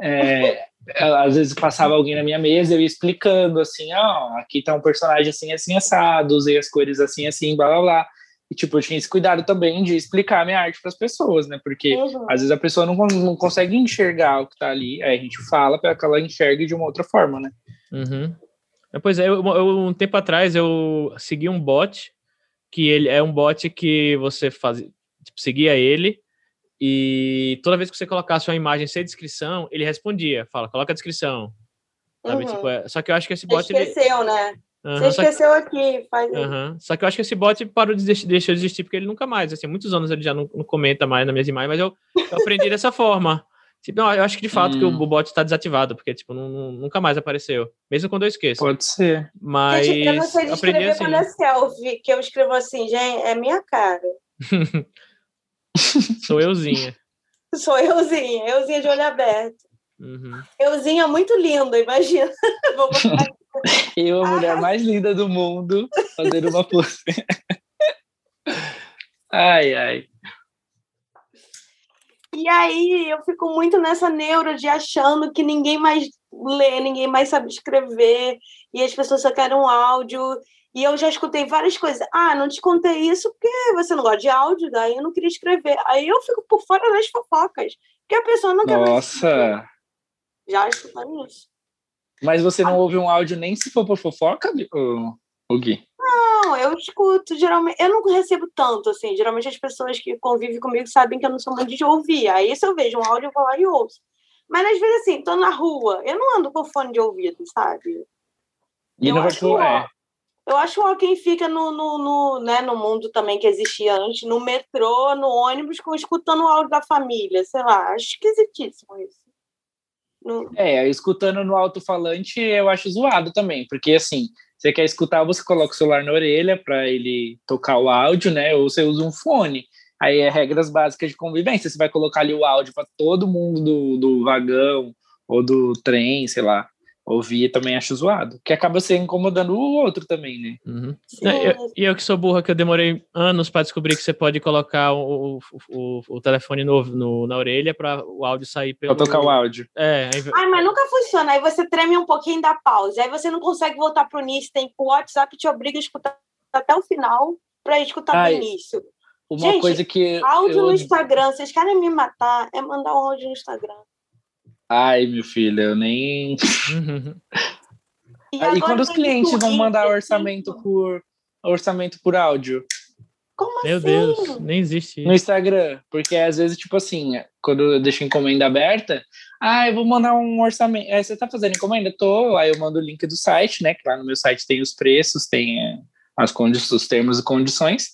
[SPEAKER 3] é, às vezes passava alguém na minha mesa eu ia explicando assim, ó, oh, aqui tá um personagem assim, assim, assado, usei as cores assim, assim, blá blá blá. E, tipo, eu tinha esse cuidado também de explicar a minha arte para as pessoas, né? Porque uhum. às vezes a pessoa não, não consegue enxergar o que tá ali, aí a gente fala para que ela enxergue de uma outra forma, né?
[SPEAKER 2] Uhum. É, pois é, eu, eu, um tempo atrás eu segui um bot, que ele é um bot que você faz, tipo, seguia ele, e toda vez que você colocasse uma imagem sem descrição, ele respondia, fala, coloca a descrição. Sabe? Uhum. Tipo, é, só que eu acho que esse bot.
[SPEAKER 1] Esqueceu, ele... né? Uhum, você esqueceu que... aqui, faz
[SPEAKER 2] uhum. Só que eu acho que esse bot parou de deixar, deixou de existir porque ele nunca mais, assim, muitos anos ele já não, não comenta mais nas minhas imagens, mas eu, eu aprendi dessa forma. Tipo, não, eu acho que de fato hum. que o hum. bot está desativado, porque tipo, não, não, nunca mais apareceu. Mesmo quando eu esqueço.
[SPEAKER 3] Pode ser.
[SPEAKER 2] Mas. Gente, eu não sei de escrever assim.
[SPEAKER 1] quando selfie, que eu escrevo assim, gente, é minha cara.
[SPEAKER 2] Sou euzinha.
[SPEAKER 1] Sou euzinha, euzinha de olho aberto. Uhum. Euzinha muito linda, imagina.
[SPEAKER 3] Eu, a mulher mais linda do mundo, fazendo uma pose. ai, ai.
[SPEAKER 1] E aí eu fico muito nessa neura de achando que ninguém mais lê, ninguém mais sabe escrever, e as pessoas só querem um áudio. E eu já escutei várias coisas. Ah, não te contei isso porque você não gosta de áudio, daí eu não queria escrever. Aí eu fico por fora das fofocas, porque a pessoa não quer
[SPEAKER 3] Nossa!
[SPEAKER 1] Já escutando isso.
[SPEAKER 3] Mas você não ouve um áudio nem se for por fofoca, o Gui?
[SPEAKER 1] Não, eu escuto, geralmente, eu não recebo tanto, assim, geralmente as pessoas que convivem comigo sabem que eu não sou muito de ouvir, aí se eu vejo um áudio, eu vou lá e ouço. Mas às vezes, assim, tô na rua, eu não ando com fone de ouvido, sabe?
[SPEAKER 3] E eu não acho, é.
[SPEAKER 1] Eu acho que quem fica no, no, no, né, no mundo também que existia antes, no metrô, no ônibus, com, escutando o áudio da família, sei lá, acho esquisitíssimo isso.
[SPEAKER 3] É, escutando no alto-falante eu acho zoado também, porque assim, você quer escutar, você coloca o celular na orelha para ele tocar o áudio, né? Ou você usa um fone. Aí é regras básicas de convivência. Você vai colocar ali o áudio para todo mundo do, do vagão ou do trem, sei lá ouvir também acho zoado. Que acaba se incomodando o outro também, né?
[SPEAKER 2] Uhum. É, e eu, que sou burra, que eu demorei anos para descobrir que você pode colocar o, o, o telefone no, no, na orelha para o áudio sair pelo.
[SPEAKER 3] Pra tocar o áudio.
[SPEAKER 2] É.
[SPEAKER 1] Aí... Ai, mas nunca funciona. Aí você treme um pouquinho da pausa. Aí você não consegue voltar pro início. Tem o WhatsApp te obriga a escutar até o final para escutar Ai, do início.
[SPEAKER 3] Uma Gente, coisa que.
[SPEAKER 1] Áudio eu... no Instagram. Vocês querem me matar? É mandar um áudio no Instagram.
[SPEAKER 3] Ai, meu filho, eu nem. e, e quando os clientes vão mandar orçamento por orçamento por áudio?
[SPEAKER 1] Como
[SPEAKER 2] Meu
[SPEAKER 1] assim?
[SPEAKER 2] Deus, nem existe
[SPEAKER 3] No Instagram, porque às vezes, tipo assim, quando eu deixo encomenda aberta, ah, eu vou mandar um orçamento. É, você tá fazendo encomenda? Tô. Aí eu mando o link do site, né? Que lá no meu site tem os preços, tem é, as condições, os termos e condições.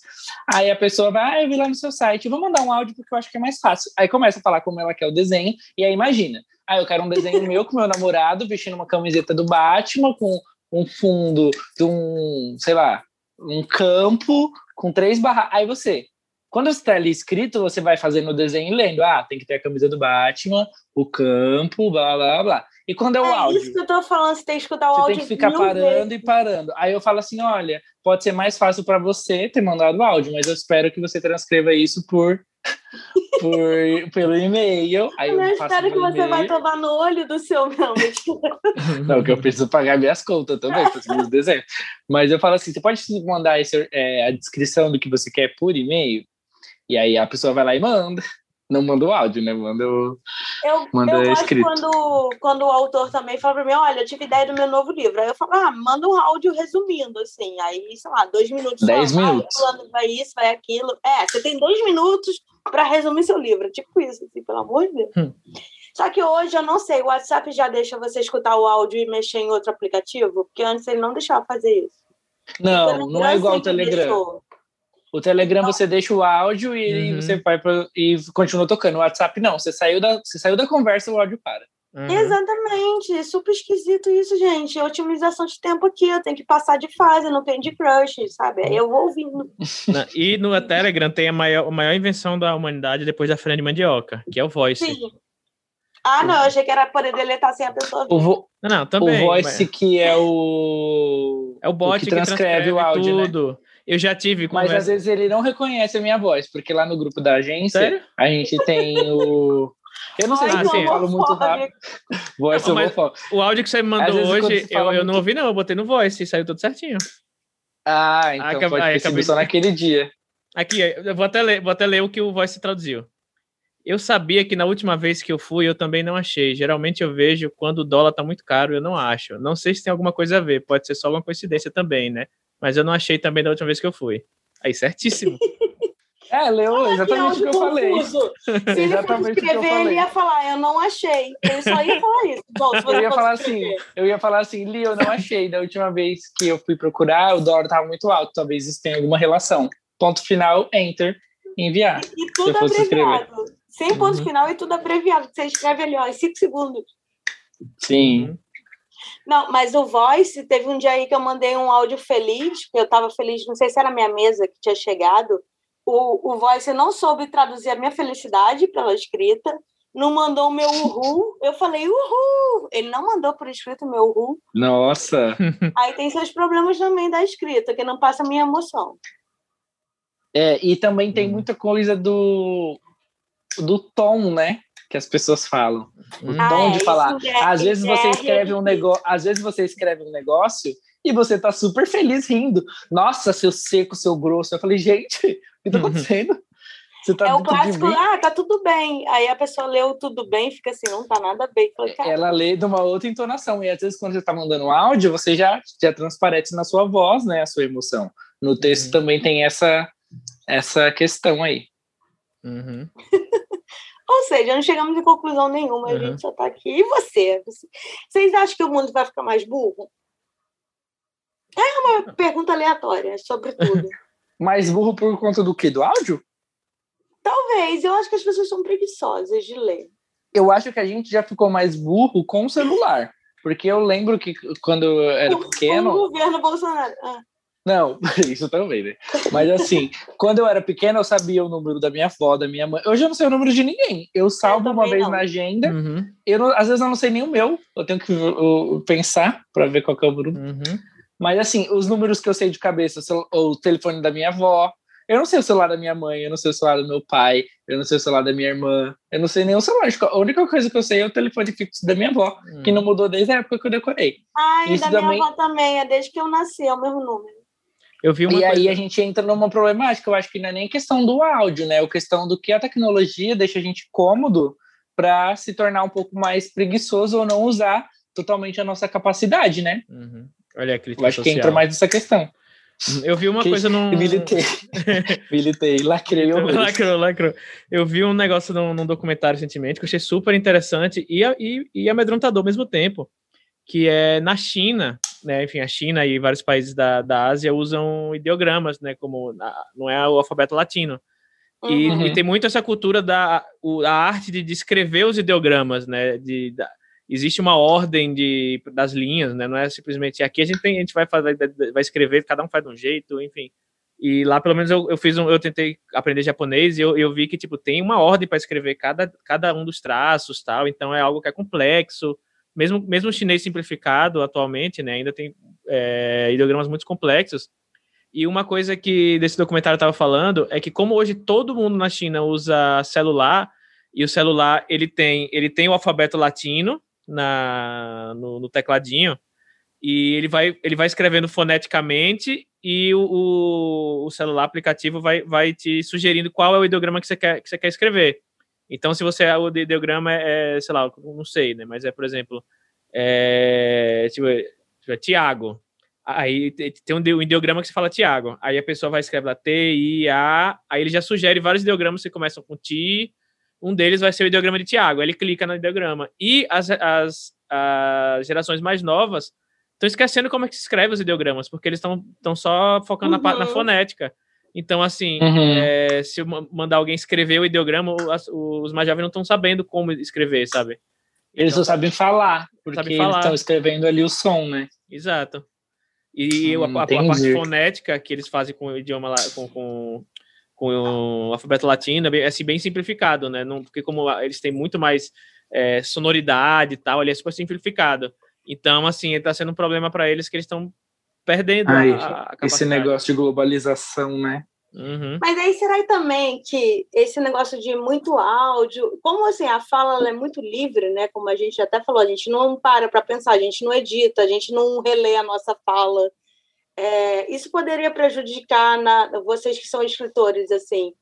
[SPEAKER 3] Aí a pessoa vai, ah, eu vi lá no seu site, vou mandar um áudio porque eu acho que é mais fácil. Aí começa a falar como ela quer o desenho, e aí imagina, ah, eu quero um desenho meu com meu namorado vestindo uma camiseta do Batman, com um fundo de um, sei lá, um campo com três barras. Aí você, quando está ali escrito, você vai fazendo o desenho e lendo. Ah, tem que ter a camisa do Batman, o campo, blá, blá, blá. E quando é o
[SPEAKER 1] é
[SPEAKER 3] áudio?
[SPEAKER 1] isso que eu tô falando, você tem que escutar o
[SPEAKER 3] você
[SPEAKER 1] áudio.
[SPEAKER 3] tem que ficar parando vezes. e parando. Aí eu falo assim: olha, pode ser mais fácil para você ter mandado áudio, mas eu espero que você transcreva isso por. por pelo e-mail. Aí eu,
[SPEAKER 1] eu espero que você vai tomar no olho do seu não,
[SPEAKER 3] não, que eu preciso pagar minhas contas também, para os desenhos. Mas eu falo assim: você pode mandar esse, é, a descrição do que você quer por e-mail? E aí a pessoa vai lá e manda não manda o áudio, né? Manda o.
[SPEAKER 1] Eu, manda eu escrito. quando, quando o autor também fala para mim: olha, eu tive ideia do meu novo livro. Aí eu falo: ah, manda um áudio resumindo, assim. Aí, sei lá, dois minutos.
[SPEAKER 3] Dez só, minutos.
[SPEAKER 1] Vai, vai isso, vai aquilo. É, você tem dois minutos para resumir seu livro. Tipo isso, assim, pelo amor de Deus. Hum. Só que hoje eu não sei, o WhatsApp já deixa você escutar o áudio e mexer em outro aplicativo? Porque antes ele não deixava fazer isso.
[SPEAKER 3] Não, então, não é igual o Telegram. Deixou. O Telegram você deixa o áudio e uhum. você vai pra, e continua tocando. O WhatsApp não, você saiu da, você saiu da conversa o áudio para.
[SPEAKER 1] Uhum. Exatamente, super esquisito isso, gente. É otimização de tempo aqui, eu tenho que passar de fase, não tem de crush, sabe? Aí eu vou ouvindo.
[SPEAKER 2] e no Telegram tem a maior, a maior invenção da humanidade depois da frente de mandioca, que é o voice.
[SPEAKER 1] Sim. Ah, não, eu achei que era poder deletar sem a pessoa.
[SPEAKER 3] O vo...
[SPEAKER 2] Não, não, também.
[SPEAKER 3] O voice mas... que é o.
[SPEAKER 2] É o bot o que, transcreve que, transcreve o áudio. Né? Tudo. Né? Eu já tive
[SPEAKER 3] conversa... Mas às vezes ele não reconhece a minha voz, porque lá no grupo da agência Sério? a gente tem o. Eu não sei Ai, se eu falo muito rápido. Voice
[SPEAKER 2] não, eu O áudio que você me mandou hoje, eu, eu não ouvi, não. Eu botei no voice e saiu tudo certinho.
[SPEAKER 3] Ah, então ah, pode ter sido só naquele dia.
[SPEAKER 2] Aqui, eu vou até, ler, vou até ler o que o voice traduziu. Eu sabia que na última vez que eu fui, eu também não achei. Geralmente eu vejo quando o dólar tá muito caro, eu não acho. Não sei se tem alguma coisa a ver, pode ser só uma coincidência também, né? Mas eu não achei também da última vez que eu fui. Aí, certíssimo.
[SPEAKER 3] É, leu exatamente o que eu falei. Se
[SPEAKER 1] ele fosse escrever, ele ia falar, eu não achei. Ele só ia falar isso. Bom,
[SPEAKER 3] eu ia falar assim, eu ia falar assim, Li, eu não achei. Da última vez que eu fui procurar, o dólar estava muito alto. Talvez isso tenha alguma relação. Ponto final, enter, enviar.
[SPEAKER 1] E, e tudo abreviado. Sem ponto uhum. final e tudo abreviado. Você escreve ali, ó, em cinco segundos.
[SPEAKER 3] Sim.
[SPEAKER 1] Não, mas o Voice, teve um dia aí que eu mandei um áudio feliz, eu estava feliz, não sei se era a minha mesa que tinha chegado. O, o Voice não soube traduzir a minha felicidade pela escrita, não mandou o meu uhul. Eu falei uhul. Ele não mandou por escrito o meu uhul.
[SPEAKER 3] Nossa!
[SPEAKER 1] Aí tem seus problemas também da escrita, que não passa a minha emoção.
[SPEAKER 3] É, e também tem hum. muita coisa do, do tom, né? Que as pessoas falam. O ah, tom de falar. É, às vezes você é escreve um negócio, às vezes você escreve um negócio e você tá super feliz rindo. Nossa, seu seco, seu grosso. Eu falei, gente, o que tá uhum. acontecendo?
[SPEAKER 1] Você tá é o clássico, ah, tá tudo bem. Aí a pessoa leu tudo bem, fica assim, não tá nada bem. Falei,
[SPEAKER 3] Ela lê de uma outra entonação. E às vezes, quando você tá mandando áudio, você já, já transparece na sua voz, né, a sua emoção. No texto uhum. também tem essa, essa questão aí.
[SPEAKER 2] Uhum.
[SPEAKER 1] Ou seja, não chegamos em conclusão nenhuma, uhum. a gente só está aqui. E você? Vocês acham que o mundo vai ficar mais burro? É uma pergunta aleatória sobre tudo.
[SPEAKER 3] mais burro por conta do quê? Do áudio?
[SPEAKER 1] Talvez. Eu acho que as pessoas são preguiçosas de ler.
[SPEAKER 3] Eu acho que a gente já ficou mais burro com o celular. Porque eu lembro que quando eu era pequeno.
[SPEAKER 1] O governo Bolsonaro. Ah.
[SPEAKER 3] Não, isso também, né? Mas assim, quando eu era pequena, eu sabia o número da minha avó, da minha mãe. Hoje eu não sei o número de ninguém. Eu salvo eu uma vez não. na agenda. Uhum. Eu não, às vezes eu não sei nem o meu. Eu tenho que eu, pensar para ver qual é o número. Uhum. Mas assim, os números que eu sei de cabeça, o telefone da minha avó. Eu não sei o celular da minha mãe, eu não sei o celular do meu pai, eu não sei o celular da minha irmã, eu não sei nem o celular. A única coisa que eu sei é o telefone fixo da minha avó, uhum. que não mudou desde a época que eu decorei.
[SPEAKER 1] Ai, Isso da também... minha avó também, é desde que eu nasci, é o mesmo número.
[SPEAKER 3] Eu vi uma e coisa... aí a gente entra numa problemática, eu acho que não é nem questão do áudio, né? É questão do que a tecnologia deixa a gente cômodo para se tornar um pouco mais preguiçoso ou não usar totalmente a nossa capacidade, né?
[SPEAKER 2] Uhum. Olha a
[SPEAKER 3] crítica Eu acho social. que entra mais nessa questão.
[SPEAKER 2] Eu vi uma que... coisa num.
[SPEAKER 3] Militei. Militei, lacrei.
[SPEAKER 2] lacrou, lacrou. Eu vi um negócio num, num, documentário recentemente que eu achei super interessante e, e, e amedrontador ao mesmo tempo. Que é na China, né? Enfim, a China e vários países da, da Ásia usam ideogramas, né? Como não é o alfabeto latino. E, uhum. e, tem muito essa cultura da o, a arte de descrever os ideogramas, né? De, da, existe uma ordem de, das linhas, né? Não é simplesmente aqui a gente tem, a gente vai fazer, vai escrever, cada um faz de um jeito, enfim. E lá, pelo menos, eu, eu fiz um, eu tentei aprender japonês e eu, eu vi que, tipo, tem uma ordem para escrever cada, cada um dos traços, tal. Então é algo que é complexo. Mesmo, mesmo o chinês simplificado atualmente, né? Ainda tem é, ideogramas muito complexos. E uma coisa que desse documentário estava falando é que como hoje todo mundo na China usa celular e o celular ele tem ele tem o alfabeto latino na no, no tecladinho e ele vai ele vai escrevendo foneticamente e o, o, celular aplicativo vai, vai te sugerindo qual é o ideograma que você quer que você quer escrever. Então se você o ideograma é, é sei lá, não sei, né, mas é por exemplo, é, tipo, tipo é Tiago. Aí tem um ideograma que você fala Tiago. Aí a pessoa vai escrever lá T-I-A. Aí ele já sugere vários ideogramas que começam com Ti. Um deles vai ser o ideograma de Tiago. Aí ele clica no ideograma. E as, as, as gerações mais novas estão esquecendo como é que se escreve os ideogramas, porque eles estão só focando uhum. na, na, fonética. Então, assim, uhum. é, se eu mandar alguém escrever o ideograma, os, mais jovens não estão sabendo como escrever, sabe?
[SPEAKER 3] Eles então, não sabem falar, porque sabem falar. eles estão escrevendo ali o som, né?
[SPEAKER 2] Exato. E hum, a, a, parte fonética que eles fazem com o idioma lá, com, com, com o alfabeto latino é assim, bem simplificado, né? Não, porque como eles têm muito mais é, sonoridade e tal, ele é super simplificado. Então, assim, está sendo um problema para eles que eles estão perdendo Ai, a,
[SPEAKER 3] a Esse negócio de globalização, né?
[SPEAKER 1] Uhum. Mas aí será também que esse negócio de muito áudio, como assim a fala é muito livre, né? Como a gente até falou, a gente não para para pensar, a gente não edita, a gente não relê a nossa fala. É, isso poderia prejudicar na, vocês que são escritores, assim,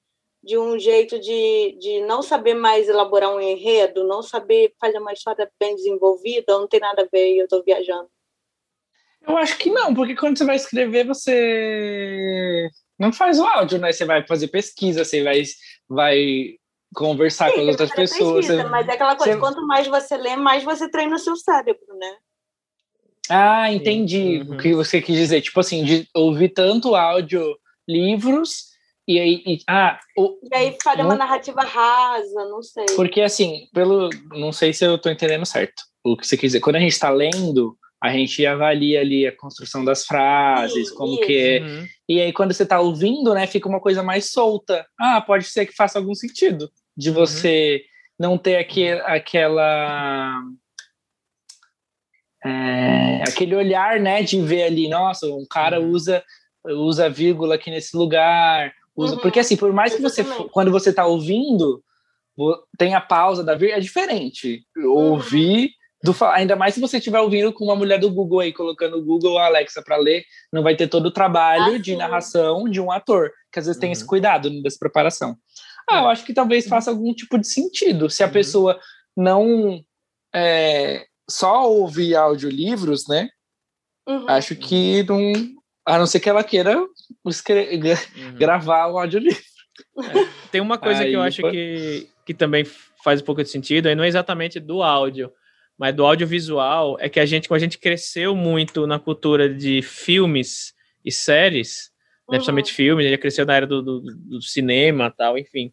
[SPEAKER 1] de um jeito de, de não saber mais elaborar um enredo, não saber fazer uma história bem desenvolvida, não tem nada a ver e eu estou viajando.
[SPEAKER 3] Eu acho que não, porque quando você vai escrever, você não faz o áudio, né? Você vai fazer pesquisa, você vai, vai conversar Sim, com as outras pessoas. Pesquisa,
[SPEAKER 1] você... Mas é aquela coisa, você... quanto mais você lê, mais você treina o seu cérebro, né?
[SPEAKER 3] Ah, entendi uhum. o que você quis dizer. Tipo assim, de ouvir tanto áudio, livros, e aí. E, ah,
[SPEAKER 1] o, e aí fazer uma narrativa rasa, não sei.
[SPEAKER 3] Porque assim, pelo. Não sei se eu tô entendendo certo o que você quis dizer. Quando a gente está lendo, a gente avalia ali a construção das frases, Sim, como isso. que é. Uhum. E aí, quando você está ouvindo, né, fica uma coisa mais solta. Ah, pode ser que faça algum sentido de uhum. você não ter aqui, aquela. É, aquele olhar, né, de ver ali, nossa, um cara uhum. usa usa vírgula aqui nesse lugar, usa, uhum. porque assim, por mais que você quando você está ouvindo, tem a pausa da vírgula, é diferente. Uhum. Ouvir do, ainda mais se você estiver ouvindo com uma mulher do Google aí, colocando o Google Alexa para ler, não vai ter todo o trabalho ah, de narração de um ator, que às vezes uhum. tem esse uhum. cuidado dessa preparação. Ah, eu acho que talvez faça algum tipo de sentido. Se a uhum. pessoa não é, só ouvir audiolivros, né? Uhum. Acho que não. A não ser que ela queira escrever, uhum. gravar o audiolivro.
[SPEAKER 2] É. Tem uma coisa aí, que eu acho que, que também faz um pouco de sentido, aí não é exatamente do áudio, mas do audiovisual é que a gente, como a gente cresceu muito na cultura de filmes e séries, né, uhum. principalmente filmes, a gente cresceu na era do, do, do cinema tal, enfim.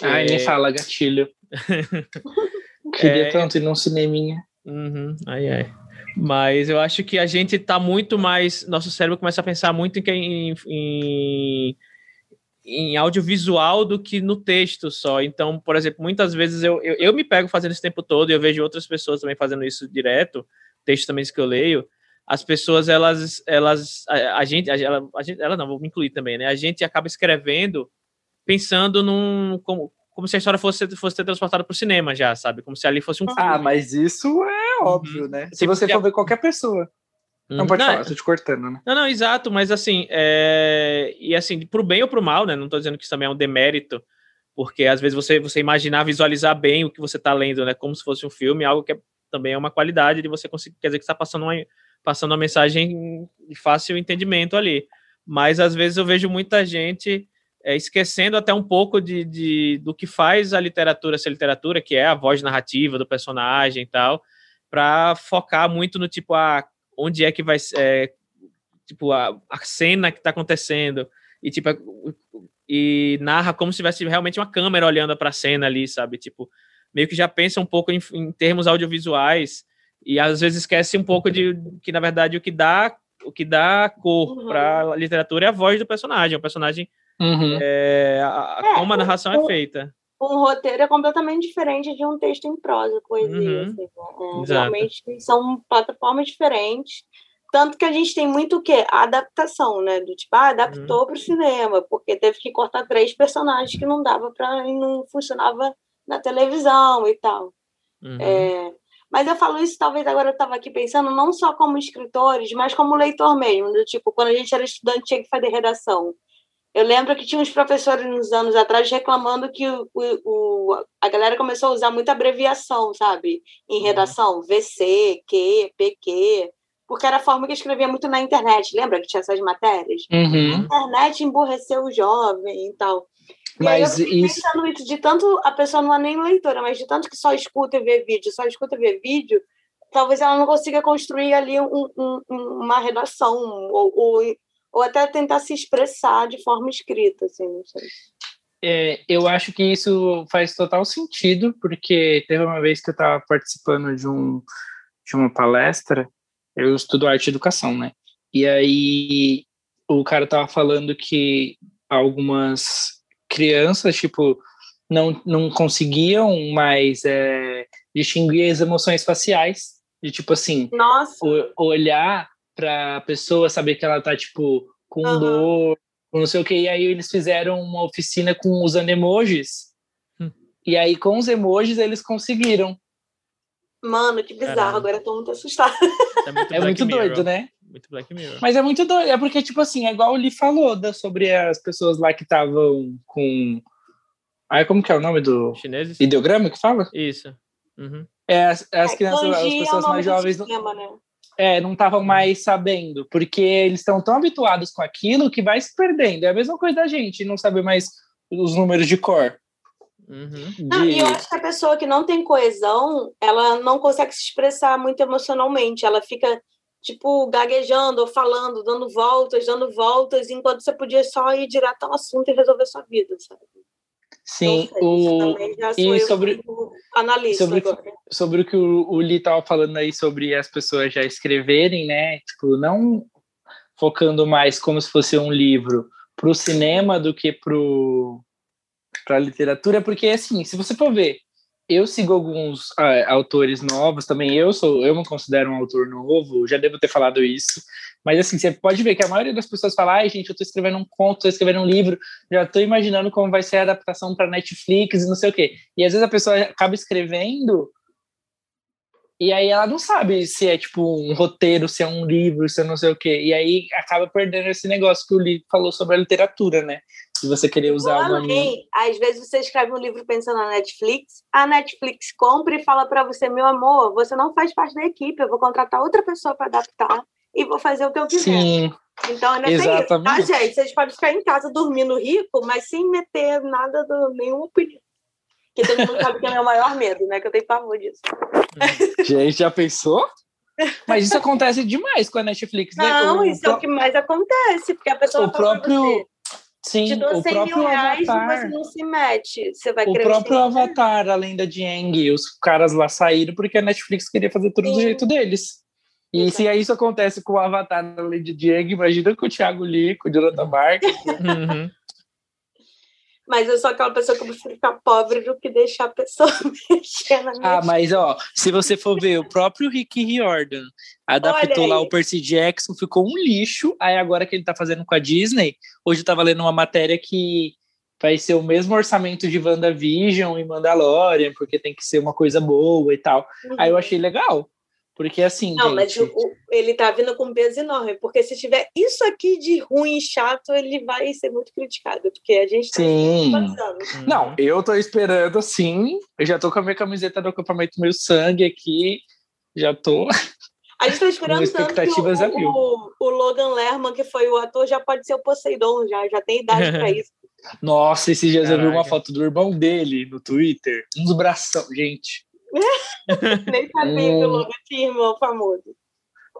[SPEAKER 3] Ai, é... nem fala gatilho. Queria é... tanto ir num cineminha.
[SPEAKER 2] Uhum. Ai, ai. Mas eu acho que a gente tá muito mais. Nosso cérebro começa a pensar muito em, em, em audiovisual do que no texto só. Então, por exemplo, muitas vezes eu, eu, eu me pego fazendo esse tempo todo e eu vejo outras pessoas também fazendo isso direto, texto também que eu leio. As pessoas, elas, elas, a, a gente, a, ela, a gente, ela não, vou me incluir também, né? A gente acaba escrevendo pensando num, como, como se a história fosse, fosse ter transportada para o cinema já, sabe? Como se ali fosse um
[SPEAKER 3] ah, filme. Ah, mas isso é óbvio, uhum. né? Se você for ver qualquer pessoa. Não pode não, falar, tô te cortando, né?
[SPEAKER 2] Não, não, exato, mas assim, é... e assim, pro bem ou pro mal, né? Não tô dizendo que isso também é um demérito, porque às vezes você, você imaginar, visualizar bem o que você tá lendo, né? Como se fosse um filme, algo que é, também é uma qualidade de você conseguir, quer dizer que está passando uma, passando uma mensagem de fácil entendimento ali. mas às vezes eu vejo muita gente é, esquecendo até um pouco de, de, do que faz a literatura ser literatura, que é a voz narrativa do personagem e tal, para focar muito no tipo, ah, onde é que vai é, tipo, a, a cena que está acontecendo, e tipo, e narra como se tivesse realmente uma câmera olhando para a cena ali, sabe? Tipo, meio que já pensa um pouco em, em termos audiovisuais e às vezes esquece um pouco de que na verdade o que dá o que dá cor uhum. para a literatura é a voz do personagem, o personagem uhum. é, a, é, como a narração é feita.
[SPEAKER 1] Um roteiro é completamente diferente de um texto em prosa, poesia. Uhum. Assim, né? é, realmente são plataformas diferentes. Tanto que a gente tem muito o quê? A adaptação, né? Do tipo, ah, adaptou uhum. para o cinema, porque teve que cortar três personagens que não dava para não funcionava na televisão e tal. Uhum. É, mas eu falo isso, talvez agora eu estava aqui pensando, não só como escritores, mas como leitor mesmo. Do tipo, quando a gente era estudante, tinha que fazer redação. Eu lembro que tinha uns professores uns anos atrás reclamando que o, o, a galera começou a usar muita abreviação, sabe? Em uhum. redação, VC, Q, PQ porque era a forma que escrevia muito na internet. Lembra que tinha essas matérias?
[SPEAKER 2] Uhum.
[SPEAKER 1] A internet emburreceu o jovem e tal. E mas aí eu isso... pensando isso, de tanto a pessoa não é nem leitora, mas de tanto que só escuta e vê vídeo, só escuta e vê vídeo, talvez ela não consiga construir ali um, um, uma redação, ou, ou, ou, até tentar se expressar de forma escrita, assim, não sei.
[SPEAKER 3] É, eu acho que isso faz total sentido, porque teve uma vez que eu estava participando de, um, de uma palestra eu estudo arte e educação, né? E aí o cara tava falando que algumas crianças, tipo, não, não conseguiam mais é, distinguir as emoções faciais. De tipo assim,
[SPEAKER 1] Nossa.
[SPEAKER 3] Olhar pra pessoa, saber que ela tá, tipo, com uhum. dor, não sei o que. E aí eles fizeram uma oficina com usando emojis. Hum. E aí, com os emojis, eles conseguiram.
[SPEAKER 1] Mano, que bizarro, Caramba. agora eu tô muito assustada.
[SPEAKER 3] É muito, é muito doido, né?
[SPEAKER 2] Muito Black Mirror.
[SPEAKER 3] Mas é muito doido, é porque, tipo assim, é igual o Lee falou da, sobre as pessoas lá que estavam com. Aí, como que é o nome do.
[SPEAKER 2] Chineses?
[SPEAKER 3] Ideograma que fala?
[SPEAKER 2] Isso. Uhum.
[SPEAKER 3] É, as, as é, crianças, as pessoas mais jovens. Sistema, né? É, não estavam mais sabendo, porque eles estão tão habituados com aquilo que vai se perdendo. É a mesma coisa da gente, não saber mais os números de cor.
[SPEAKER 2] Uhum.
[SPEAKER 1] Não, E eu acho que a pessoa que não tem coesão, ela não consegue se expressar muito emocionalmente. Ela fica, tipo, gaguejando ou falando, dando voltas, dando voltas, enquanto você podia só ir direto ao assunto e resolver sua vida, sabe?
[SPEAKER 3] Sim, o... e sobre
[SPEAKER 1] analista
[SPEAKER 3] sobre, sobre o que o, o Lee estava falando aí sobre as pessoas já escreverem, né? Tipo, não focando mais como se fosse um livro para o cinema do que para para literatura, porque assim, se você for ver, eu sigo alguns uh, autores novos também. Eu sou, eu me considero um autor novo, já devo ter falado isso. Mas assim, você pode ver que a maioria das pessoas fala: "Ai, gente, eu estou escrevendo um conto, estou escrevendo um livro, já estou imaginando como vai ser a adaptação para Netflix e não sei o quê". E às vezes a pessoa acaba escrevendo e aí ela não sabe se é tipo um roteiro, se é um livro, se é não sei o quê. E aí acaba perdendo esse negócio que o Lee falou sobre a literatura, né? Se você querer usar
[SPEAKER 1] uma. Às vezes você escreve um livro pensando na Netflix, a Netflix compra e fala para você, meu amor, você não faz parte da equipe, eu vou contratar outra pessoa para adaptar e vou fazer o que eu quiser.
[SPEAKER 3] Sim.
[SPEAKER 1] Então, é exatamente. Isso, tá, gente? Vocês podem ficar em casa dormindo rico, mas sem meter nada, do, nenhuma opinião. Que todo mundo sabe que é o meu maior medo, né? Que eu tenho pavor disso.
[SPEAKER 3] Gente, já pensou? Mas isso acontece demais com a Netflix,
[SPEAKER 1] né? Não, o, isso é o que mais acontece, porque a pessoa
[SPEAKER 3] o próprio Sim,
[SPEAKER 1] te dou
[SPEAKER 3] o próprio
[SPEAKER 1] reais Avatar, você não se mete. Você vai
[SPEAKER 3] o próprio Avatar, além da Jeng, os caras lá saíram porque a Netflix queria fazer tudo Sim. do jeito deles. E Exato. se isso acontece com o Avatar da Lady Jeng, imagina com o Thiago Lee, com o Jonathan Marques.
[SPEAKER 2] Uhum.
[SPEAKER 1] Mas eu sou aquela pessoa que eu prefiro ficar pobre do que deixar a pessoa mexer na minha
[SPEAKER 3] Ah, mas ó, se você for ver, o próprio Rick Riordan adaptou lá o Percy Jackson, ficou um lixo. Aí agora que ele tá fazendo com a Disney, hoje eu tava lendo uma matéria que vai ser o mesmo orçamento de WandaVision e Mandalorian, porque tem que ser uma coisa boa e tal. Uhum. Aí eu achei legal. Porque assim.
[SPEAKER 1] Não,
[SPEAKER 3] gente...
[SPEAKER 1] mas o, ele tá vindo com um peso enorme, porque se tiver isso aqui de ruim e chato, ele vai ser muito criticado, porque a gente
[SPEAKER 3] tá Sim. Uhum. Não, eu tô esperando assim. Eu já tô com a minha camiseta do acampamento meio sangue aqui. Já tô.
[SPEAKER 1] A gente tá esperando tanto que o, o, o, Logan Lerman, que foi o ator, já pode ser o Poseidon, já, já tem idade para isso.
[SPEAKER 3] Nossa, esses dias Caraca. eu vi uma foto do irmão dele no Twitter. Uns bração, gente.
[SPEAKER 1] Nem sabia que o Logan tinha irmão famoso.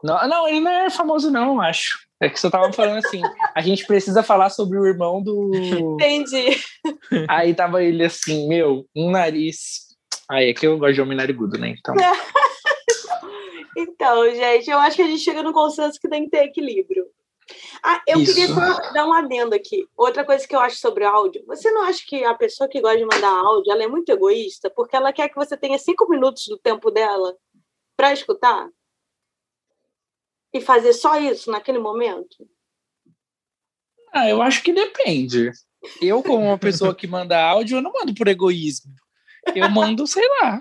[SPEAKER 3] Não, não, ele não é famoso, não, acho. É que você tava falando assim, a gente precisa falar sobre o irmão do.
[SPEAKER 1] Entendi.
[SPEAKER 3] Aí tava ele assim, meu, um nariz. Aí é que eu gosto de homem narigudo, né? Então.
[SPEAKER 1] então, gente, eu acho que a gente chega no consenso que tem que ter equilíbrio. Ah, eu Isso. queria só dar um adendo aqui. Outra coisa que eu acho sobre áudio, você não acha que a pessoa que gosta de mandar áudio, ela é muito egoísta, porque ela quer que você tenha cinco minutos do tempo dela para escutar? E fazer só isso naquele momento?
[SPEAKER 3] Ah, eu acho que depende. Eu, como uma pessoa que manda áudio, eu não mando por egoísmo. Eu mando, sei lá.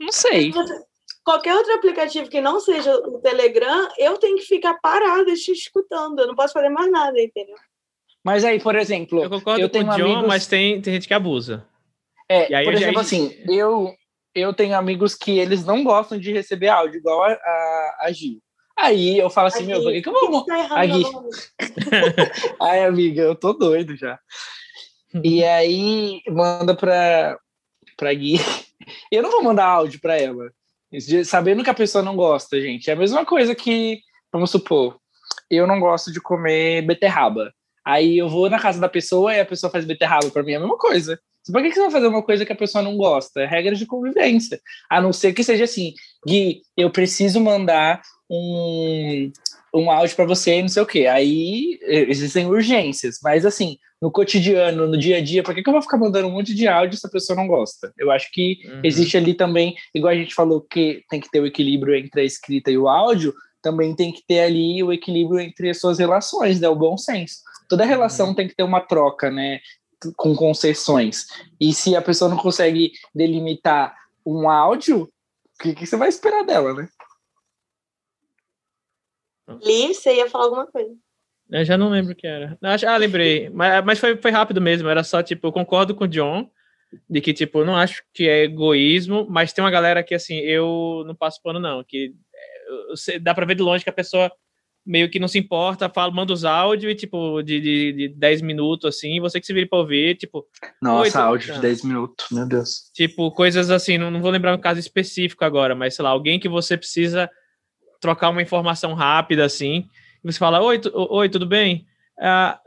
[SPEAKER 3] Não sei.
[SPEAKER 1] Qualquer outro aplicativo que não seja o Telegram, eu tenho que ficar parada escutando. Eu não posso fazer mais nada, entendeu?
[SPEAKER 3] Mas aí, por exemplo.
[SPEAKER 2] Eu concordo eu tenho com o John, amigos... mas tem, tem gente que abusa.
[SPEAKER 3] É, aí, por exemplo, assim, eu, eu tenho amigos que eles não gostam de receber áudio, igual a, a, a Gil. Aí eu falo assim, meu, por que, que eu vou. Tá. Ai, amiga, eu tô doido já. E aí manda pra, pra Gui. Eu não vou mandar áudio pra ela. Sabendo que a pessoa não gosta, gente. É a mesma coisa que, vamos supor, eu não gosto de comer beterraba. Aí eu vou na casa da pessoa e a pessoa faz beterraba para mim, é a mesma coisa. Por que, que você vai fazer uma coisa que a pessoa não gosta? É regra de convivência. A não ser que seja assim, Gui, eu preciso mandar um, um áudio para você, não sei o quê. Aí existem urgências, mas assim, no cotidiano, no dia a dia, por que, que eu vou ficar mandando um monte de áudio se a pessoa não gosta? Eu acho que uhum. existe ali também, igual a gente falou que tem que ter o equilíbrio entre a escrita e o áudio, também tem que ter ali o equilíbrio entre as suas relações, né? O bom senso. Toda relação uhum. tem que ter uma troca, né? Com concessões. E se a pessoa não consegue delimitar um áudio, o que, que você vai esperar dela, né?
[SPEAKER 1] Li, você ia falar alguma coisa.
[SPEAKER 2] Eu já não lembro o que era. Ah, lembrei. Mas, mas foi, foi rápido mesmo. Era só, tipo, eu concordo com o John de que, tipo, não acho que é egoísmo, mas tem uma galera que, assim, eu não passo pano, não. Que é, dá pra ver de longe que a pessoa meio que não se importa, fala, manda os áudios e, tipo, de, de, de 10 minutos, assim, você que se vira pra ouvir, tipo...
[SPEAKER 3] Nossa, áudio de 10 minutos, meu Deus.
[SPEAKER 2] Tipo, coisas assim, não, não vou lembrar um caso específico agora, mas, sei lá, alguém que você precisa trocar uma informação rápida, assim, e você fala, oi, tu, oi tudo bem? Ah,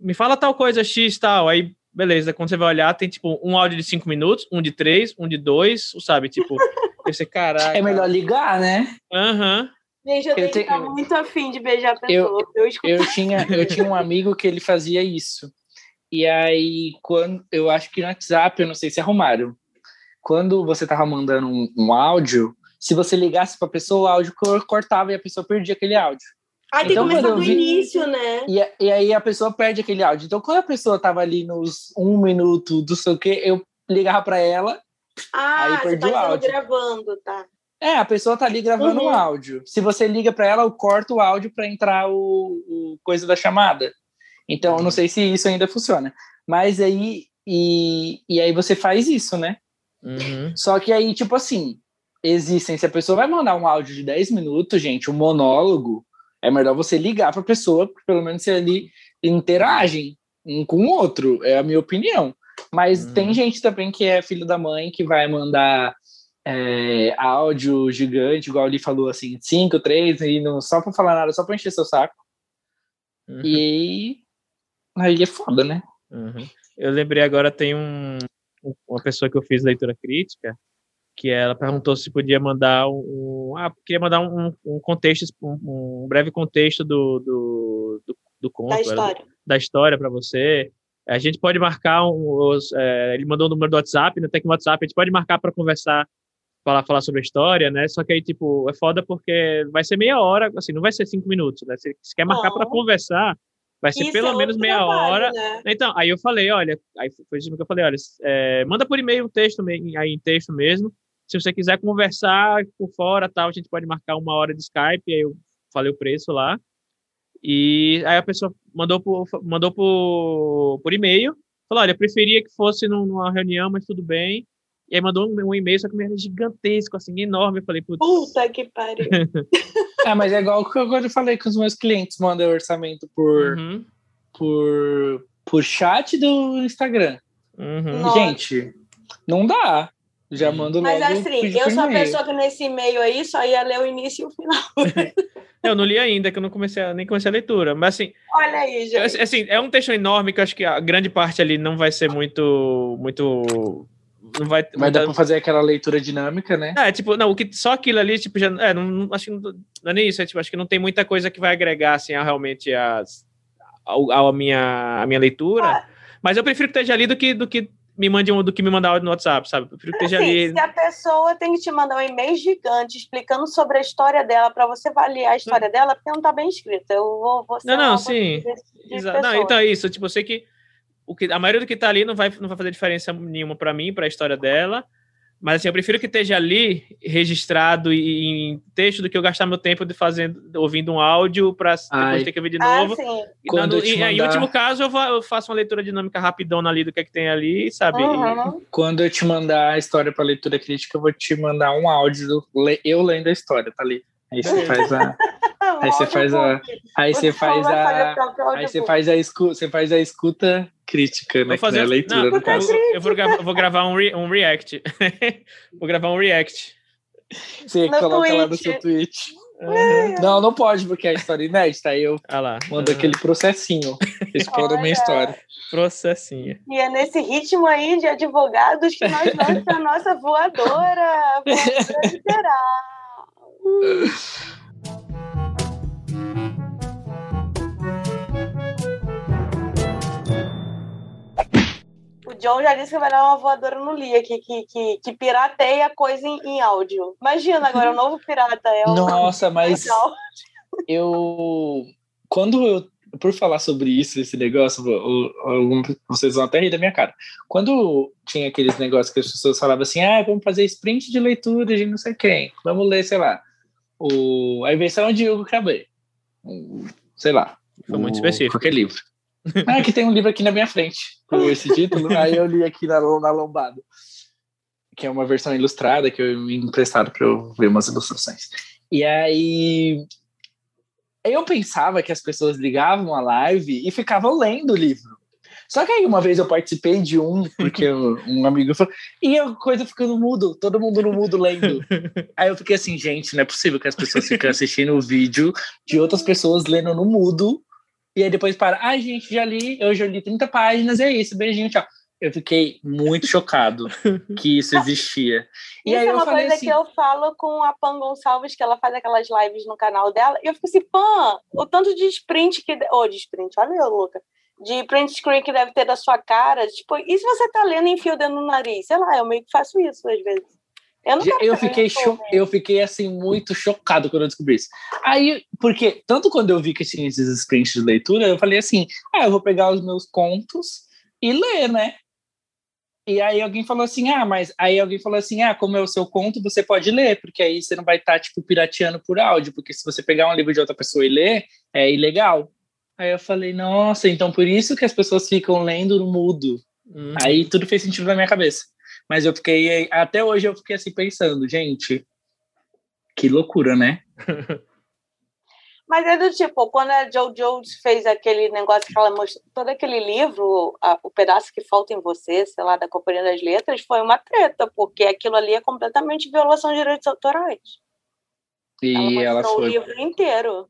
[SPEAKER 2] me fala tal coisa X tal, aí beleza, quando você vai olhar, tem tipo um áudio de cinco minutos, um de três, um de dois, sabe? Tipo, você, caraca.
[SPEAKER 3] É melhor ligar, né?
[SPEAKER 2] Aham. Uhum.
[SPEAKER 1] Gente, eu, eu tenho que estar muito afim de beijar a pessoa.
[SPEAKER 3] Eu, eu, eu, tinha, eu tinha um amigo que ele fazia isso. E aí, quando eu acho que no WhatsApp, eu não sei se arrumaram. Quando você tava mandando um, um áudio, se você ligasse para a pessoa, o áudio cortava e a pessoa perdia aquele áudio.
[SPEAKER 1] Ah, então, tem que começar do vi... início, né?
[SPEAKER 3] E, e, aí a pessoa perde aquele áudio. Então, quando a pessoa tava ali nos um minuto do sei o quê, eu ligava para ela,
[SPEAKER 1] ah, aí perdi tá o áudio. gravando, tá?
[SPEAKER 3] É, a pessoa tá ali gravando uhum. um áudio. Se você liga para ela, eu corto o áudio para entrar o, o, coisa da chamada. Então, eu não sei se isso ainda funciona. Mas aí, e, e aí você faz isso, né?
[SPEAKER 2] Uhum.
[SPEAKER 3] Só que aí, tipo assim, existem. Se a pessoa vai mandar um áudio de 10 minutos, gente, um monólogo, é melhor você ligar para a pessoa, porque pelo menos você ali interagem um com o outro, é a minha opinião. Mas uhum. tem gente também que é filho da mãe que vai mandar é, áudio gigante, igual ele falou assim, 5, 3, e não, só para falar nada, só para encher seu saco. Uhum. E aí é foda, né?
[SPEAKER 2] Uhum. Eu lembrei agora, tem um, uma pessoa que eu fiz leitura crítica, que ela perguntou se podia mandar um, ah, queria mandar um, um contexto, um, um, breve contexto do, do, do, do conto,
[SPEAKER 1] da história,
[SPEAKER 2] história para você. A gente pode marcar os, é, ele mandou o número do WhatsApp, né, tem que WhatsApp, a gente pode marcar para conversar, falar, falar sobre a história, né? Só que aí tipo é foda porque vai ser meia hora, assim, não vai ser cinco minutos, né? Se, se quer marcar para conversar, vai ser Isso pelo é menos meia trabalho, hora. Né? Então, aí eu falei, olha, aí foi isso que eu falei, olha, é, manda por e-mail um texto aí em texto mesmo se você quiser conversar por fora, tal, a gente pode marcar uma hora de Skype, aí eu falei o preço lá. E aí a pessoa mandou por, mandou por, por e-mail, falou, olha, eu preferia que fosse numa reunião, mas tudo bem. E aí mandou um, um e-mail, só que era gigantesco, assim, enorme. Eu falei, putz.
[SPEAKER 1] Puta que pariu.
[SPEAKER 3] é, mas é igual que eu agora falei com os meus clientes, mandam orçamento por, uhum. por, por chat do Instagram. Uhum. Gente, não dá. Já mando logo.
[SPEAKER 1] Mas assim, eu sou a pessoa que nesse e-mail aí só ia ler o início e o final.
[SPEAKER 2] eu não li ainda, que eu não comecei a, nem comecei a leitura. Mas assim.
[SPEAKER 1] Olha aí, gente.
[SPEAKER 2] Assim, é um texto enorme que eu acho que a grande parte ali não vai ser muito. muito não vai,
[SPEAKER 3] Mas dá para fazer aquela leitura dinâmica, né?
[SPEAKER 2] É, tipo, não, o que, só aquilo ali, tipo, já. É, não, acho que não, não é nem isso, é, tipo, acho que não tem muita coisa que vai agregar, assim, a, realmente as, a, a, minha, a minha leitura. Ah. Mas eu prefiro que esteja ali do que, do que me mande um do que me mandar áudio no WhatsApp, sabe? Eu prefiro que
[SPEAKER 1] assim, ali. Se a pessoa tem que te mandar um e-mail gigante explicando sobre a história dela para você avaliar a história hum. dela, porque não tá bem escrita. Eu vou. vou
[SPEAKER 2] não, não, sim. não, então é isso. Tipo, eu sei que, o que a maioria do que tá ali não vai, não vai fazer diferença nenhuma para mim, para a história dela. Mas assim, eu prefiro que esteja ali registrado em texto do que eu gastar meu tempo de fazendo, ouvindo um áudio para depois ter que ver de ah, novo. Ah, e, Quando e, mandar... em último caso, eu, vou, eu, faço uma leitura dinâmica rapidona ali do que é que tem ali, sabe? Uhum.
[SPEAKER 3] Quando eu te mandar a história para leitura crítica, eu vou te mandar um áudio do, eu lendo a história, tá ali. Aí você faz a. Aí você faz a. Aí você faz a. Aí você faz a escuta, você faz a escuta crítica, né?
[SPEAKER 2] Fazer,
[SPEAKER 3] é a leitura
[SPEAKER 2] não, do caso. Eu vou, gravar, vou gravar um, re, um react. vou gravar um react.
[SPEAKER 3] Você no coloca Twitch. lá no seu tweet. Uhum. Não, não pode, porque é história inédita. Aí eu
[SPEAKER 2] ah lá.
[SPEAKER 3] mando uhum. aquele processinho. Explora a minha história.
[SPEAKER 2] Processinho.
[SPEAKER 1] E é nesse ritmo aí de advogados que nós vamos para a nossa voadora. Voadora literal. O John já disse que vai dar uma voadora no Lia, que, que, que, que pirateia coisa em, em, áudio. Imagina agora, o novo pirata é o.
[SPEAKER 3] Nossa, mas. eu. Quando eu. Por falar sobre isso, esse negócio, vocês vão até rir da minha cara. Quando tinha aqueles negócios que as pessoas falavam assim, ah, vamos fazer sprint de leitura de não sei quem, vamos ler, sei lá, o, a invenção de Hugo Cabret. Sei lá.
[SPEAKER 2] Foi muito específico.
[SPEAKER 3] Qualquer livro. Ah, que tem um livro aqui na minha frente com esse título. aí eu li aqui na, na lombada. Que é uma versão ilustrada que eu me emprestaram para eu ver umas ilustrações. E aí eu pensava que as pessoas ligavam a live e ficavam lendo o livro. Só que aí uma vez eu participei de um, porque um amigo falou, e a coisa ficando mudo, todo mundo no mudo lendo. Aí eu fiquei assim, gente, não é possível que as pessoas fiquem assistindo o vídeo de outras pessoas lendo no mudo, e aí depois para, ai ah, gente, já li, eu já li 30 páginas, é isso, beijinho, tchau. Eu fiquei muito chocado que isso existia.
[SPEAKER 1] E isso aí é uma coisa assim, que eu falo com a Pan Gonçalves, que ela faz aquelas lives no canal dela, e eu fico assim, Pan, o tanto de sprint que. Ô, oh, de sprint, olha eu, Luca de print screen que deve ter da sua cara. Tipo, e se você tá lendo em fio dentro do nariz? Sei lá, eu meio que faço isso às vezes.
[SPEAKER 3] Eu, não eu fiquei cho eu fiquei assim muito chocado quando eu descobri isso. Aí, porque tanto quando eu vi que tinha esses sprints de leitura, eu falei assim: "Ah, eu vou pegar os meus contos e ler, né?" E aí alguém falou assim: "Ah, mas aí alguém falou assim: "Ah, como é o seu conto, você pode ler, porque aí você não vai estar tá, tipo pirateando por áudio, porque se você pegar um livro de outra pessoa e ler, é ilegal." Aí eu falei, nossa, então por isso que as pessoas ficam lendo no mudo. Uhum. Aí tudo fez sentido na minha cabeça. Mas eu fiquei, até hoje eu fiquei assim pensando, gente, que loucura, né?
[SPEAKER 1] Mas é do tipo, quando a Jojo fez aquele negócio que ela mostrou, todo aquele livro, a, o pedaço que falta em você, sei lá, da Companhia das Letras, foi uma treta, porque aquilo ali é completamente violação de direitos autorais.
[SPEAKER 3] E ela, ela foi...
[SPEAKER 1] o livro inteiro.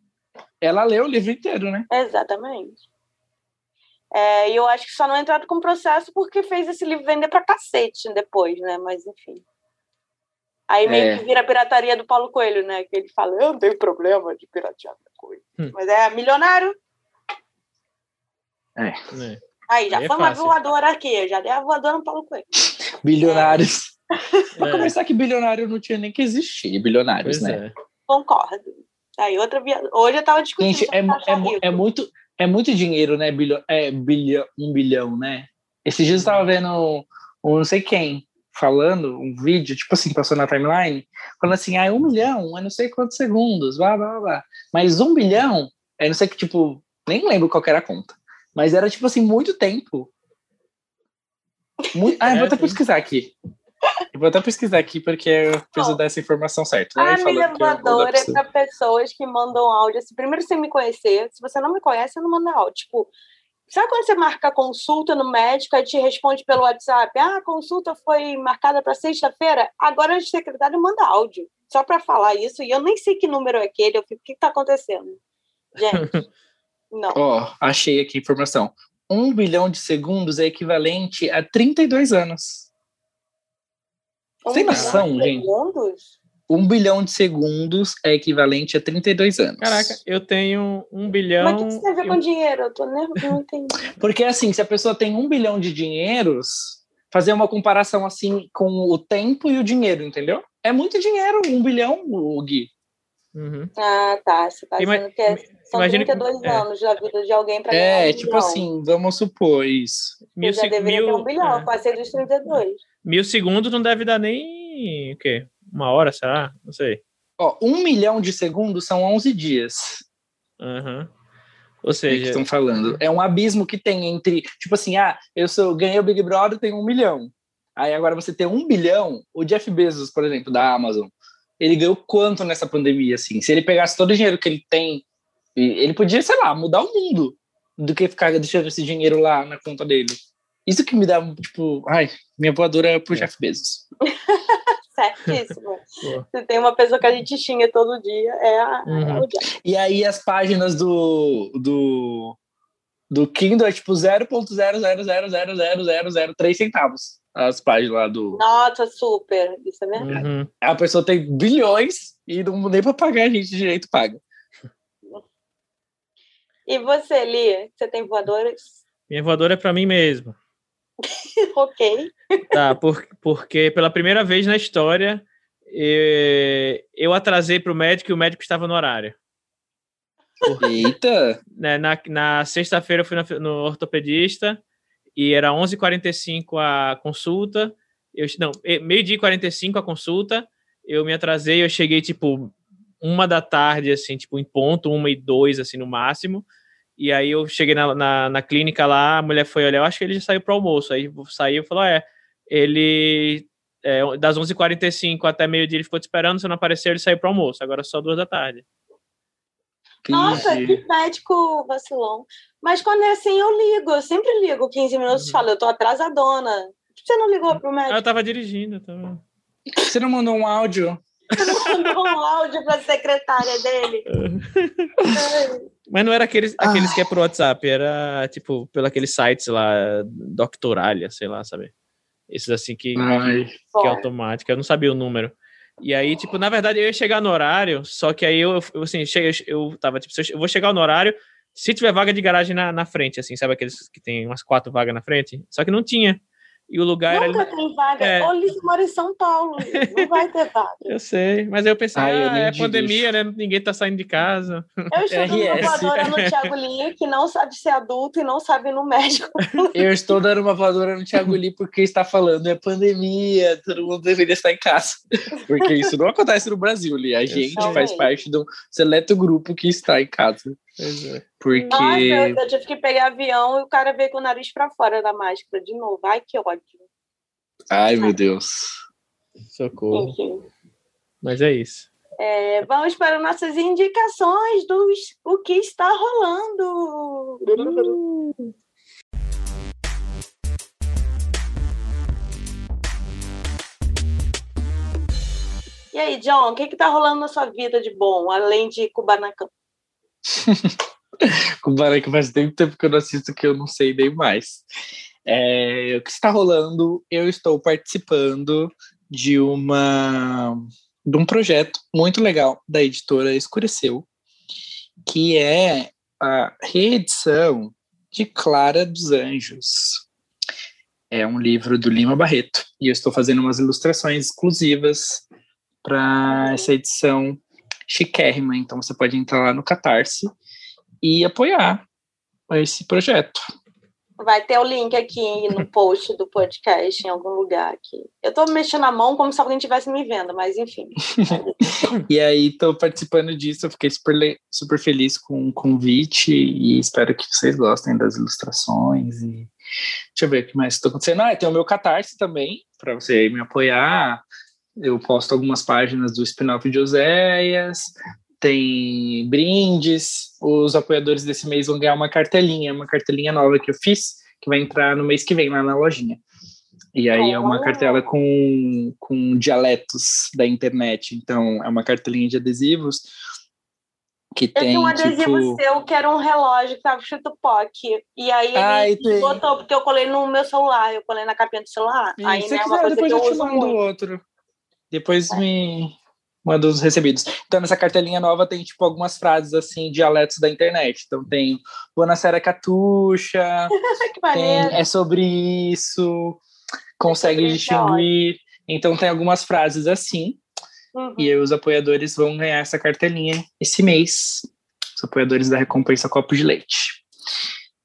[SPEAKER 3] Ela leu o livro inteiro, né?
[SPEAKER 1] Exatamente. É, e eu acho que só não entraram com processo porque fez esse livro vender pra cacete depois, né? Mas enfim. Aí meio é. que vira a pirataria do Paulo Coelho, né? Que ele fala, eu não tenho problema de piratear coisa. Hum. Mas é milionário.
[SPEAKER 3] É.
[SPEAKER 1] é. Aí, já Aí é foi é uma voadora aqui, já dei a voadora no Paulo Coelho.
[SPEAKER 3] Bilionários. É. Pra começar que bilionário não tinha nem que existir, bilionários, pois né?
[SPEAKER 1] Concordo. Aí outra via... Hoje eu tava discutindo.
[SPEAKER 3] Gente, é, é, é, muito, é muito dinheiro, né? Bilhão, é, bilhão, um bilhão, né? Esses dias eu tava vendo um não sei quem falando, um vídeo, tipo assim, passou na timeline, falando assim, ah, um milhão, é não sei quantos segundos, blá, blá, blá. Mas um bilhão, é não sei que, tipo, nem lembro qual era a conta. Mas era, tipo assim, muito tempo. Muito... Ah, eu vou até pesquisar aqui. Vou até pesquisar aqui porque eu preciso dar essa informação certa.
[SPEAKER 1] A minha voadora é para pessoas que mandam áudio. Assim, primeiro você me conhecer. Se você não me conhece, você não manda áudio. Tipo, sabe quando você marca consulta no médico e te responde pelo WhatsApp? Ah, a consulta foi marcada para sexta-feira. Agora o secretário manda áudio. Só para falar isso. E eu nem sei que número é aquele. Eu fico, o que está acontecendo? Gente, não.
[SPEAKER 3] Ó, oh, achei aqui a informação. Um bilhão de segundos é equivalente a 32 anos. Um Sem noção, gente. Segundos? Um bilhão de segundos é equivalente a 32 anos.
[SPEAKER 2] Caraca, eu tenho um bilhão. Mas
[SPEAKER 1] o que você tem a ver com dinheiro? Eu tô nervoso, não entendi.
[SPEAKER 3] Porque assim, se a pessoa tem um bilhão de dinheiros, fazer uma comparação assim com o tempo e o dinheiro, entendeu? É muito dinheiro, um bilhão, Gui.
[SPEAKER 1] Uhum. Ah, tá. Você tá dizendo que é, são Imagina 32 que, é. anos da vida de alguém para ganhar
[SPEAKER 3] É, um tipo bilhão. assim, vamos supor isso.
[SPEAKER 1] Mil, já deveria mil, ter um bilhão, é. quase dos 32.
[SPEAKER 2] Mil segundos não deve dar nem o quê? Uma hora, será? Não sei.
[SPEAKER 3] Ó, um milhão de segundos são 11 dias.
[SPEAKER 2] Uhum. Ou seja...
[SPEAKER 3] É estão falando. É um abismo que tem entre, tipo assim, ah, eu sou, ganhei o Big Brother, tenho um milhão. Aí agora você tem um bilhão, o Jeff Bezos, por exemplo, da Amazon, ele ganhou quanto nessa pandemia, assim? Se ele pegasse todo o dinheiro que ele tem, ele podia, sei lá, mudar o mundo do que ficar deixando esse dinheiro lá na conta dele. Isso que me dá, tipo, ai, minha voadora é pro é. Jeff Bezos.
[SPEAKER 1] Certíssimo. Se tem uma pessoa que a gente xinga todo dia, é, a, uhum. é o Jeff.
[SPEAKER 3] E aí as páginas do, do, do Kindle é tipo 0.0000003 centavos. As páginas lá do.
[SPEAKER 1] Nossa, super. Isso é verdade.
[SPEAKER 3] Uhum. A pessoa tem bilhões e não nem para pagar a gente direito paga.
[SPEAKER 1] E você, Lia? Você tem voadoras?
[SPEAKER 2] Minha voadora é para mim mesmo.
[SPEAKER 1] ok.
[SPEAKER 2] Tá, por, porque pela primeira vez na história eu, eu atrasei para o médico e o médico estava no horário.
[SPEAKER 3] Eita!
[SPEAKER 2] Né, na, na sexta-feira eu fui no, no ortopedista e era 11h45 a consulta. Eu, não, meio-dia e 45 a consulta. Eu me atrasei, eu cheguei tipo uma da tarde, assim, tipo em ponto, uma e dois, assim, no máximo. E aí eu cheguei na, na, na, clínica lá, a mulher foi olhar, eu acho que ele já saiu para almoço. Aí saiu e falou: é, ele é, das 11h45 até meio-dia ele ficou te esperando, você não apareceu, ele saiu para almoço. Agora é só duas da tarde.
[SPEAKER 1] Nossa, que médico vacilão. Mas quando é assim, eu ligo, eu sempre ligo 15 minutos e uhum. falo, eu tô atrasadona. Por que você não ligou pro médico?
[SPEAKER 2] Eu tava dirigindo. Tava...
[SPEAKER 3] Você não mandou um áudio?
[SPEAKER 1] Você não mandou um áudio pra secretária dele?
[SPEAKER 2] Mas não era aqueles, aqueles que é pro WhatsApp, era tipo pelo aqueles sites lá, Doctoralia, sei lá, sabe? Esses assim que, Ai. que, que é automático. Eu não sabia o número. E aí, tipo, na verdade, eu ia chegar no horário, só que aí eu, eu assim, cheguei, eu tava, tipo, eu vou chegar no horário, se tiver vaga de garagem na, na frente, assim, sabe aqueles que tem umas quatro vagas na frente? Só que não tinha e o lugar
[SPEAKER 1] Nunca
[SPEAKER 2] era.
[SPEAKER 1] tem vaga. É... Liz mora em São Paulo, não vai ter vaga.
[SPEAKER 2] eu sei, mas eu pensei, Ai, ah, é pandemia, né? Ninguém tá saindo de casa.
[SPEAKER 1] Eu estou dando uma voadora no Thiago Lee, que não sabe ser adulto e não sabe ir no médico.
[SPEAKER 3] eu estou dando uma voadora no Thiago Lee porque está falando, é pandemia, todo mundo deveria estar em casa. Porque isso não acontece no Brasil, Lee. A gente faz parte do seleto grupo que está em casa.
[SPEAKER 2] É.
[SPEAKER 3] Porque.
[SPEAKER 1] Nossa, eu, eu, tive que pegar avião e o cara veio com o nariz para fora da máscara de novo. Ai, que ódio.
[SPEAKER 3] Ai, meu Deus.
[SPEAKER 2] Socorro. Enfim. Mas é isso.
[SPEAKER 1] É, vamos para nossas indicações do o que está rolando. E aí, John, o que está rolando na sua vida de bom, além de Kubanacan?
[SPEAKER 3] Kubanacan faz tempo tempo que eu não assisto que eu não sei nem mais. É, o que está rolando? Eu estou participando de uma de um projeto muito legal da editora Escureceu, que é a reedição de Clara dos Anjos. É um livro do Lima Barreto e eu estou fazendo umas ilustrações exclusivas para essa edição chiquérrima. Então você pode entrar lá no Catarse e apoiar esse projeto.
[SPEAKER 1] Vai ter o link aqui no post do podcast, em algum lugar aqui. Eu tô mexendo a mão como se alguém estivesse me vendo, mas enfim.
[SPEAKER 3] e aí, tô participando disso, eu fiquei super, super feliz com o convite e espero que vocês gostem das ilustrações. E... Deixa eu ver o que mais está acontecendo. Ah, tem o meu Catarse também, para você me apoiar. Eu posto algumas páginas do spin-off de Oséias, tem brindes. Os apoiadores desse mês vão ganhar uma cartelinha, uma cartelinha nova que eu fiz, que vai entrar no mês que vem lá na lojinha. E aí é uma cartela com, com dialetos da internet. Então, é uma cartelinha de adesivos que eu tem.
[SPEAKER 1] um adesivo tipo... seu que era um relógio que tava escrito POC. E aí ele botou, porque eu colei no meu celular, eu colei na capinha do celular.
[SPEAKER 3] Sim,
[SPEAKER 1] aí,
[SPEAKER 3] se né, quiser, depois eu, eu te mando outro. Depois é. me manda os recebidos. Então, nessa cartelinha nova tem, tipo, algumas frases, assim, dialetos da internet. Então, tem Bonacera Catuxa, tem É Sobre Isso, Consegue Distinguir. Então, tem algumas frases assim. Uhum. E aí os apoiadores vão ganhar essa cartelinha esse mês. Os apoiadores da recompensa Copo de Leite.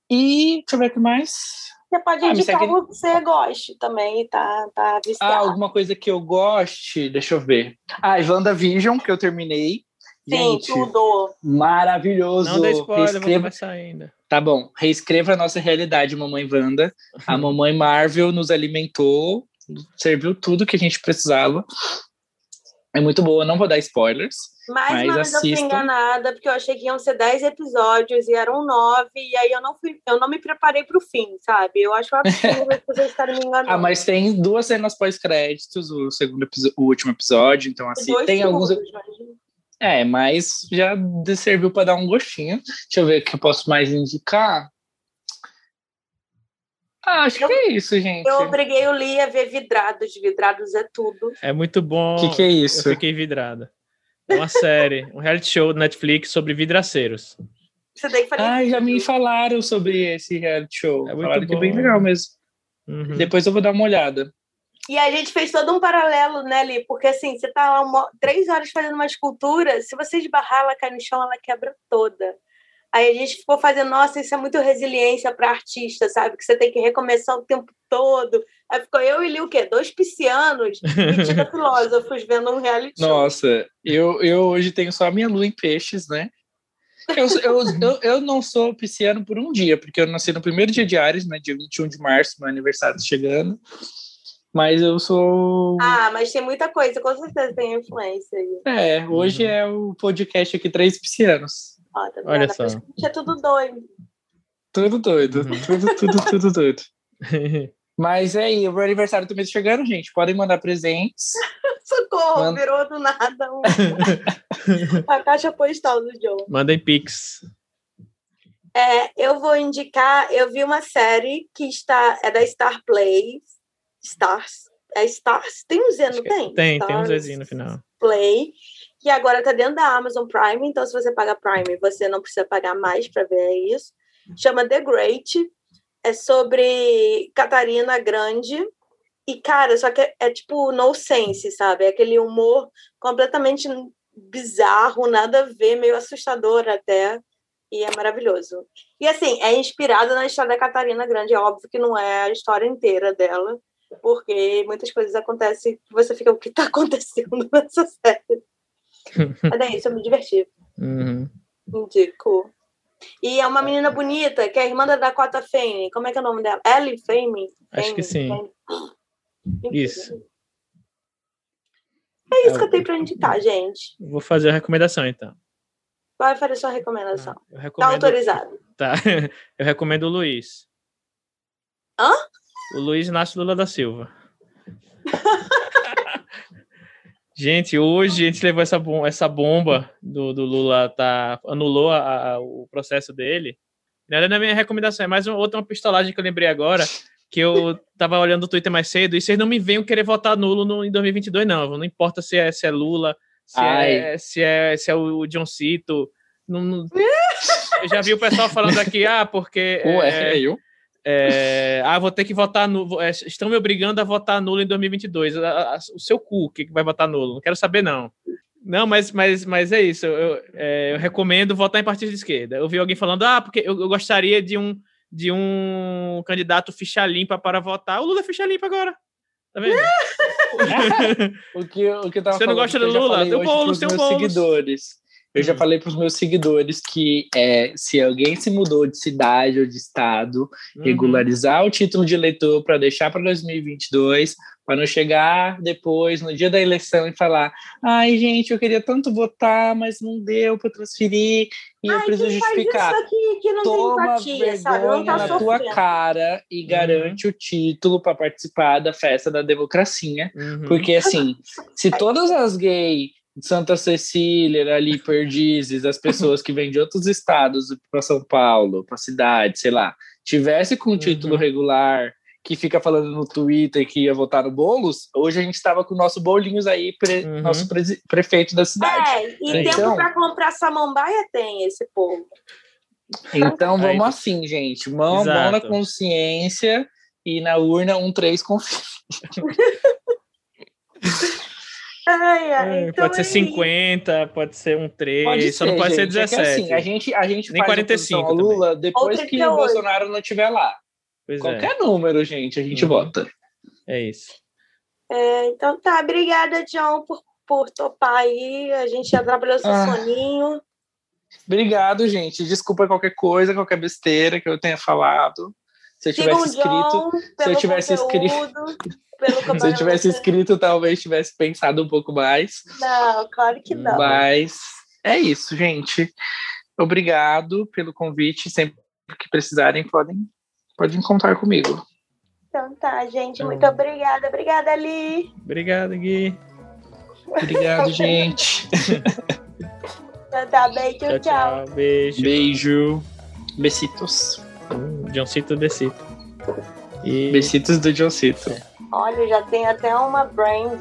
[SPEAKER 3] E deixa eu ver o que mais.
[SPEAKER 1] Você pode ah, indicar algo que você goste também, tá, tá viciado.
[SPEAKER 3] Ah, alguma coisa que eu goste, deixa eu ver. Ah, WandaVision, que eu terminei.
[SPEAKER 1] Sim, Gente, tudo.
[SPEAKER 3] Maravilhoso.
[SPEAKER 2] Não dê spoiler, Reescreva... começar ainda.
[SPEAKER 3] Tá bom, reescreva a nossa realidade, Mamãe Wanda. A Mamãe Marvel nos alimentou, serviu tudo que a gente precisava. É muito boa, não vou dar spoilers.
[SPEAKER 1] Mais mas uma vez eu fui enganada, porque eu achei que iam ser 10 episódios e eram 9, e aí eu não, fui, eu não me preparei para o fim, sabe? Eu acho absurdo as pessoas estarem me enganando.
[SPEAKER 3] Ah, mas tem duas cenas pós-créditos, o, segundo o último episódio, então assim, tem alguns. É, mas já serviu para dar um gostinho. Deixa eu ver o que eu posso mais indicar. Ah, acho eu, que é isso, gente.
[SPEAKER 1] Eu obriguei o Lee a ver Vidrados. Vidrados é tudo.
[SPEAKER 2] É muito bom.
[SPEAKER 3] O que, que, é isso?
[SPEAKER 2] Eu fiquei vidrada. É uma série, um reality show do Netflix sobre vidraceiros.
[SPEAKER 1] Você tem que falar.
[SPEAKER 3] Ah, já me falaram sobre esse reality show. É muito falaram bom. que é bem legal mesmo. Uhum. Depois eu vou dar uma olhada.
[SPEAKER 1] E a gente fez todo um paralelo, né, Li? Porque assim, você tá lá uma, três horas fazendo uma escultura, se você esbarrar, ela cai no chão, ela quebra toda. Aí a gente ficou fazendo, nossa, isso é muito resiliência para artista, sabe? Que você tem que recomeçar o tempo todo. Aí ficou eu e Li o quê? Dois piscianos e filósofos vendo um reality
[SPEAKER 3] show. Nossa, eu, eu hoje tenho só a minha lua em peixes, né? Eu, eu, eu, eu, não sou pisciano por um dia, porque eu nasci no primeiro dia de Ares, né? Dia 21 de março, meu aniversário tá chegando. Mas eu sou.
[SPEAKER 1] Ah, mas tem muita coisa, com certeza tem influência aí.
[SPEAKER 3] É, hoje uhum. é o podcast aqui Três Piscianos.
[SPEAKER 1] Ó, tá Olha só. É tudo doido.
[SPEAKER 3] Tudo doido. Uhum. Tudo, tudo, tudo doido. Mas é aí, o meu aniversário também tá chegando, gente. Podem mandar presentes.
[SPEAKER 1] Socorro, Manda... virou do nada um... a caixa postal do Joe.
[SPEAKER 2] Mandem pix.
[SPEAKER 1] É, eu vou indicar, eu vi uma série que está é da Star Play. Stars. É Stars. Tem um Z, não tem?
[SPEAKER 2] Tem, Stars tem um Zzinho no final.
[SPEAKER 1] Play que agora está dentro da Amazon Prime, então se você paga Prime, você não precisa pagar mais para ver isso. Chama The Great, é sobre Catarina Grande. E, cara, só que é, é tipo no sense, sabe? É aquele humor completamente bizarro, nada a ver, meio assustador até. E é maravilhoso. E assim, é inspirada na história da Catarina Grande. É óbvio que não é a história inteira dela, porque muitas coisas acontecem que você fica, o que está acontecendo nessa série? Mas é isso, eu me diverti.
[SPEAKER 2] Uhum.
[SPEAKER 1] Indico. E é uma menina bonita, que é a irmã da Dakota Fanning. Como é que é o nome dela? Ellie Fanning?
[SPEAKER 2] Acho que sim. Isso.
[SPEAKER 1] É isso que eu tenho para indicar, gente.
[SPEAKER 2] Vou fazer a recomendação, então.
[SPEAKER 1] Vai fazer sua recomendação. Ah,
[SPEAKER 2] tá recomendo...
[SPEAKER 1] Tá autorizado.
[SPEAKER 2] Tá. Eu recomendo o Luiz.
[SPEAKER 1] Hã?
[SPEAKER 2] O Luiz Inácio Lula da Silva. Gente, hoje a gente levou essa, bom, essa bomba do, do Lula, tá, anulou a, a, o processo dele. Nada na minha recomendação, é mais uma, outra uma pistolagem que eu lembrei agora, que eu tava olhando o Twitter mais cedo, e vocês não me venham querer votar nulo no, em 2022, não. Não importa se é, se é Lula, se é, se é, se é o John Cito. Não, não... eu já vi o pessoal falando aqui, ah, porque.
[SPEAKER 3] Ué, é, eu?
[SPEAKER 2] É, ah, vou ter que votar nulo. É, estão me obrigando a votar nulo em 2022. A, a, o seu cu que vai votar nulo. Não quero saber, não. Não, mas, mas, mas é isso. Eu, é, eu recomendo votar em partido de esquerda. Eu vi alguém falando, ah, porque eu, eu, gostaria de um, de um candidato ficha limpa para votar. O Lula é ficha limpa agora. Tá vendo?
[SPEAKER 3] o que, o que eu tava
[SPEAKER 2] Você não gosta do Lula? Tem um bolo, tem um bolo.
[SPEAKER 3] seguidores. Eu já hum. falei para os meus seguidores que é, se alguém se mudou de cidade ou de estado, uhum. regularizar o título de eleitor para deixar para 2022, para não chegar depois, no dia da eleição, e falar: ai, gente, eu queria tanto votar, mas não deu para transferir, e ai, eu preciso justificar.
[SPEAKER 1] Aqui, que não Toma empatia, vergonha
[SPEAKER 3] tá na sofrendo. tua cara e uhum. garante o título para participar da festa da democracia. Uhum. Porque, assim, se todas as gays Santa Cecília, ali, Perdizes, as pessoas que vêm de outros estados para São Paulo, para cidade, sei lá, tivesse com título uhum. regular, que fica falando no Twitter que ia votar no Boulos, hoje a gente estava com o nosso Bolinhos aí, pre, uhum. nosso pre, prefeito da cidade.
[SPEAKER 1] É, e então, tempo para comprar samambaia tem esse povo.
[SPEAKER 3] Então vamos assim, gente. Mão, mão na consciência e na urna um três confia.
[SPEAKER 1] Ai, ai,
[SPEAKER 2] é, então pode ser 50, é pode ser um 3, pode só ser, não pode gente, ser 17. É assim,
[SPEAKER 3] a gente, a gente
[SPEAKER 2] Nem
[SPEAKER 3] faz
[SPEAKER 2] 45
[SPEAKER 3] a Lula depois que o Bolsonaro não estiver lá. Pois é. Qualquer é. número, gente, a gente uhum. vota.
[SPEAKER 2] É isso.
[SPEAKER 1] É, então tá, obrigada, John, por, por topar aí. A gente já trabalhou seu ah. soninho.
[SPEAKER 3] Obrigado, gente. Desculpa qualquer coisa, qualquer besteira que eu tenha falado. Se eu tivesse escrito, se eu tivesse escrito, se eu tivesse escrito, talvez tivesse pensado um pouco mais.
[SPEAKER 1] Não, claro que não.
[SPEAKER 3] Mas é isso, gente. Obrigado pelo convite. Sempre que precisarem, podem, podem contar comigo.
[SPEAKER 1] Então tá, gente. Muito obrigada. Obrigada, Ali.
[SPEAKER 2] Obrigado, Gui.
[SPEAKER 3] Obrigado, gente.
[SPEAKER 1] Então tá, beijo, tchau, tchau.
[SPEAKER 2] Beijo.
[SPEAKER 3] Beijo. Besitos.
[SPEAKER 2] Hum, Johncito Besito.
[SPEAKER 3] E... Besitos do Johncito.
[SPEAKER 1] Olha, já tem até uma brand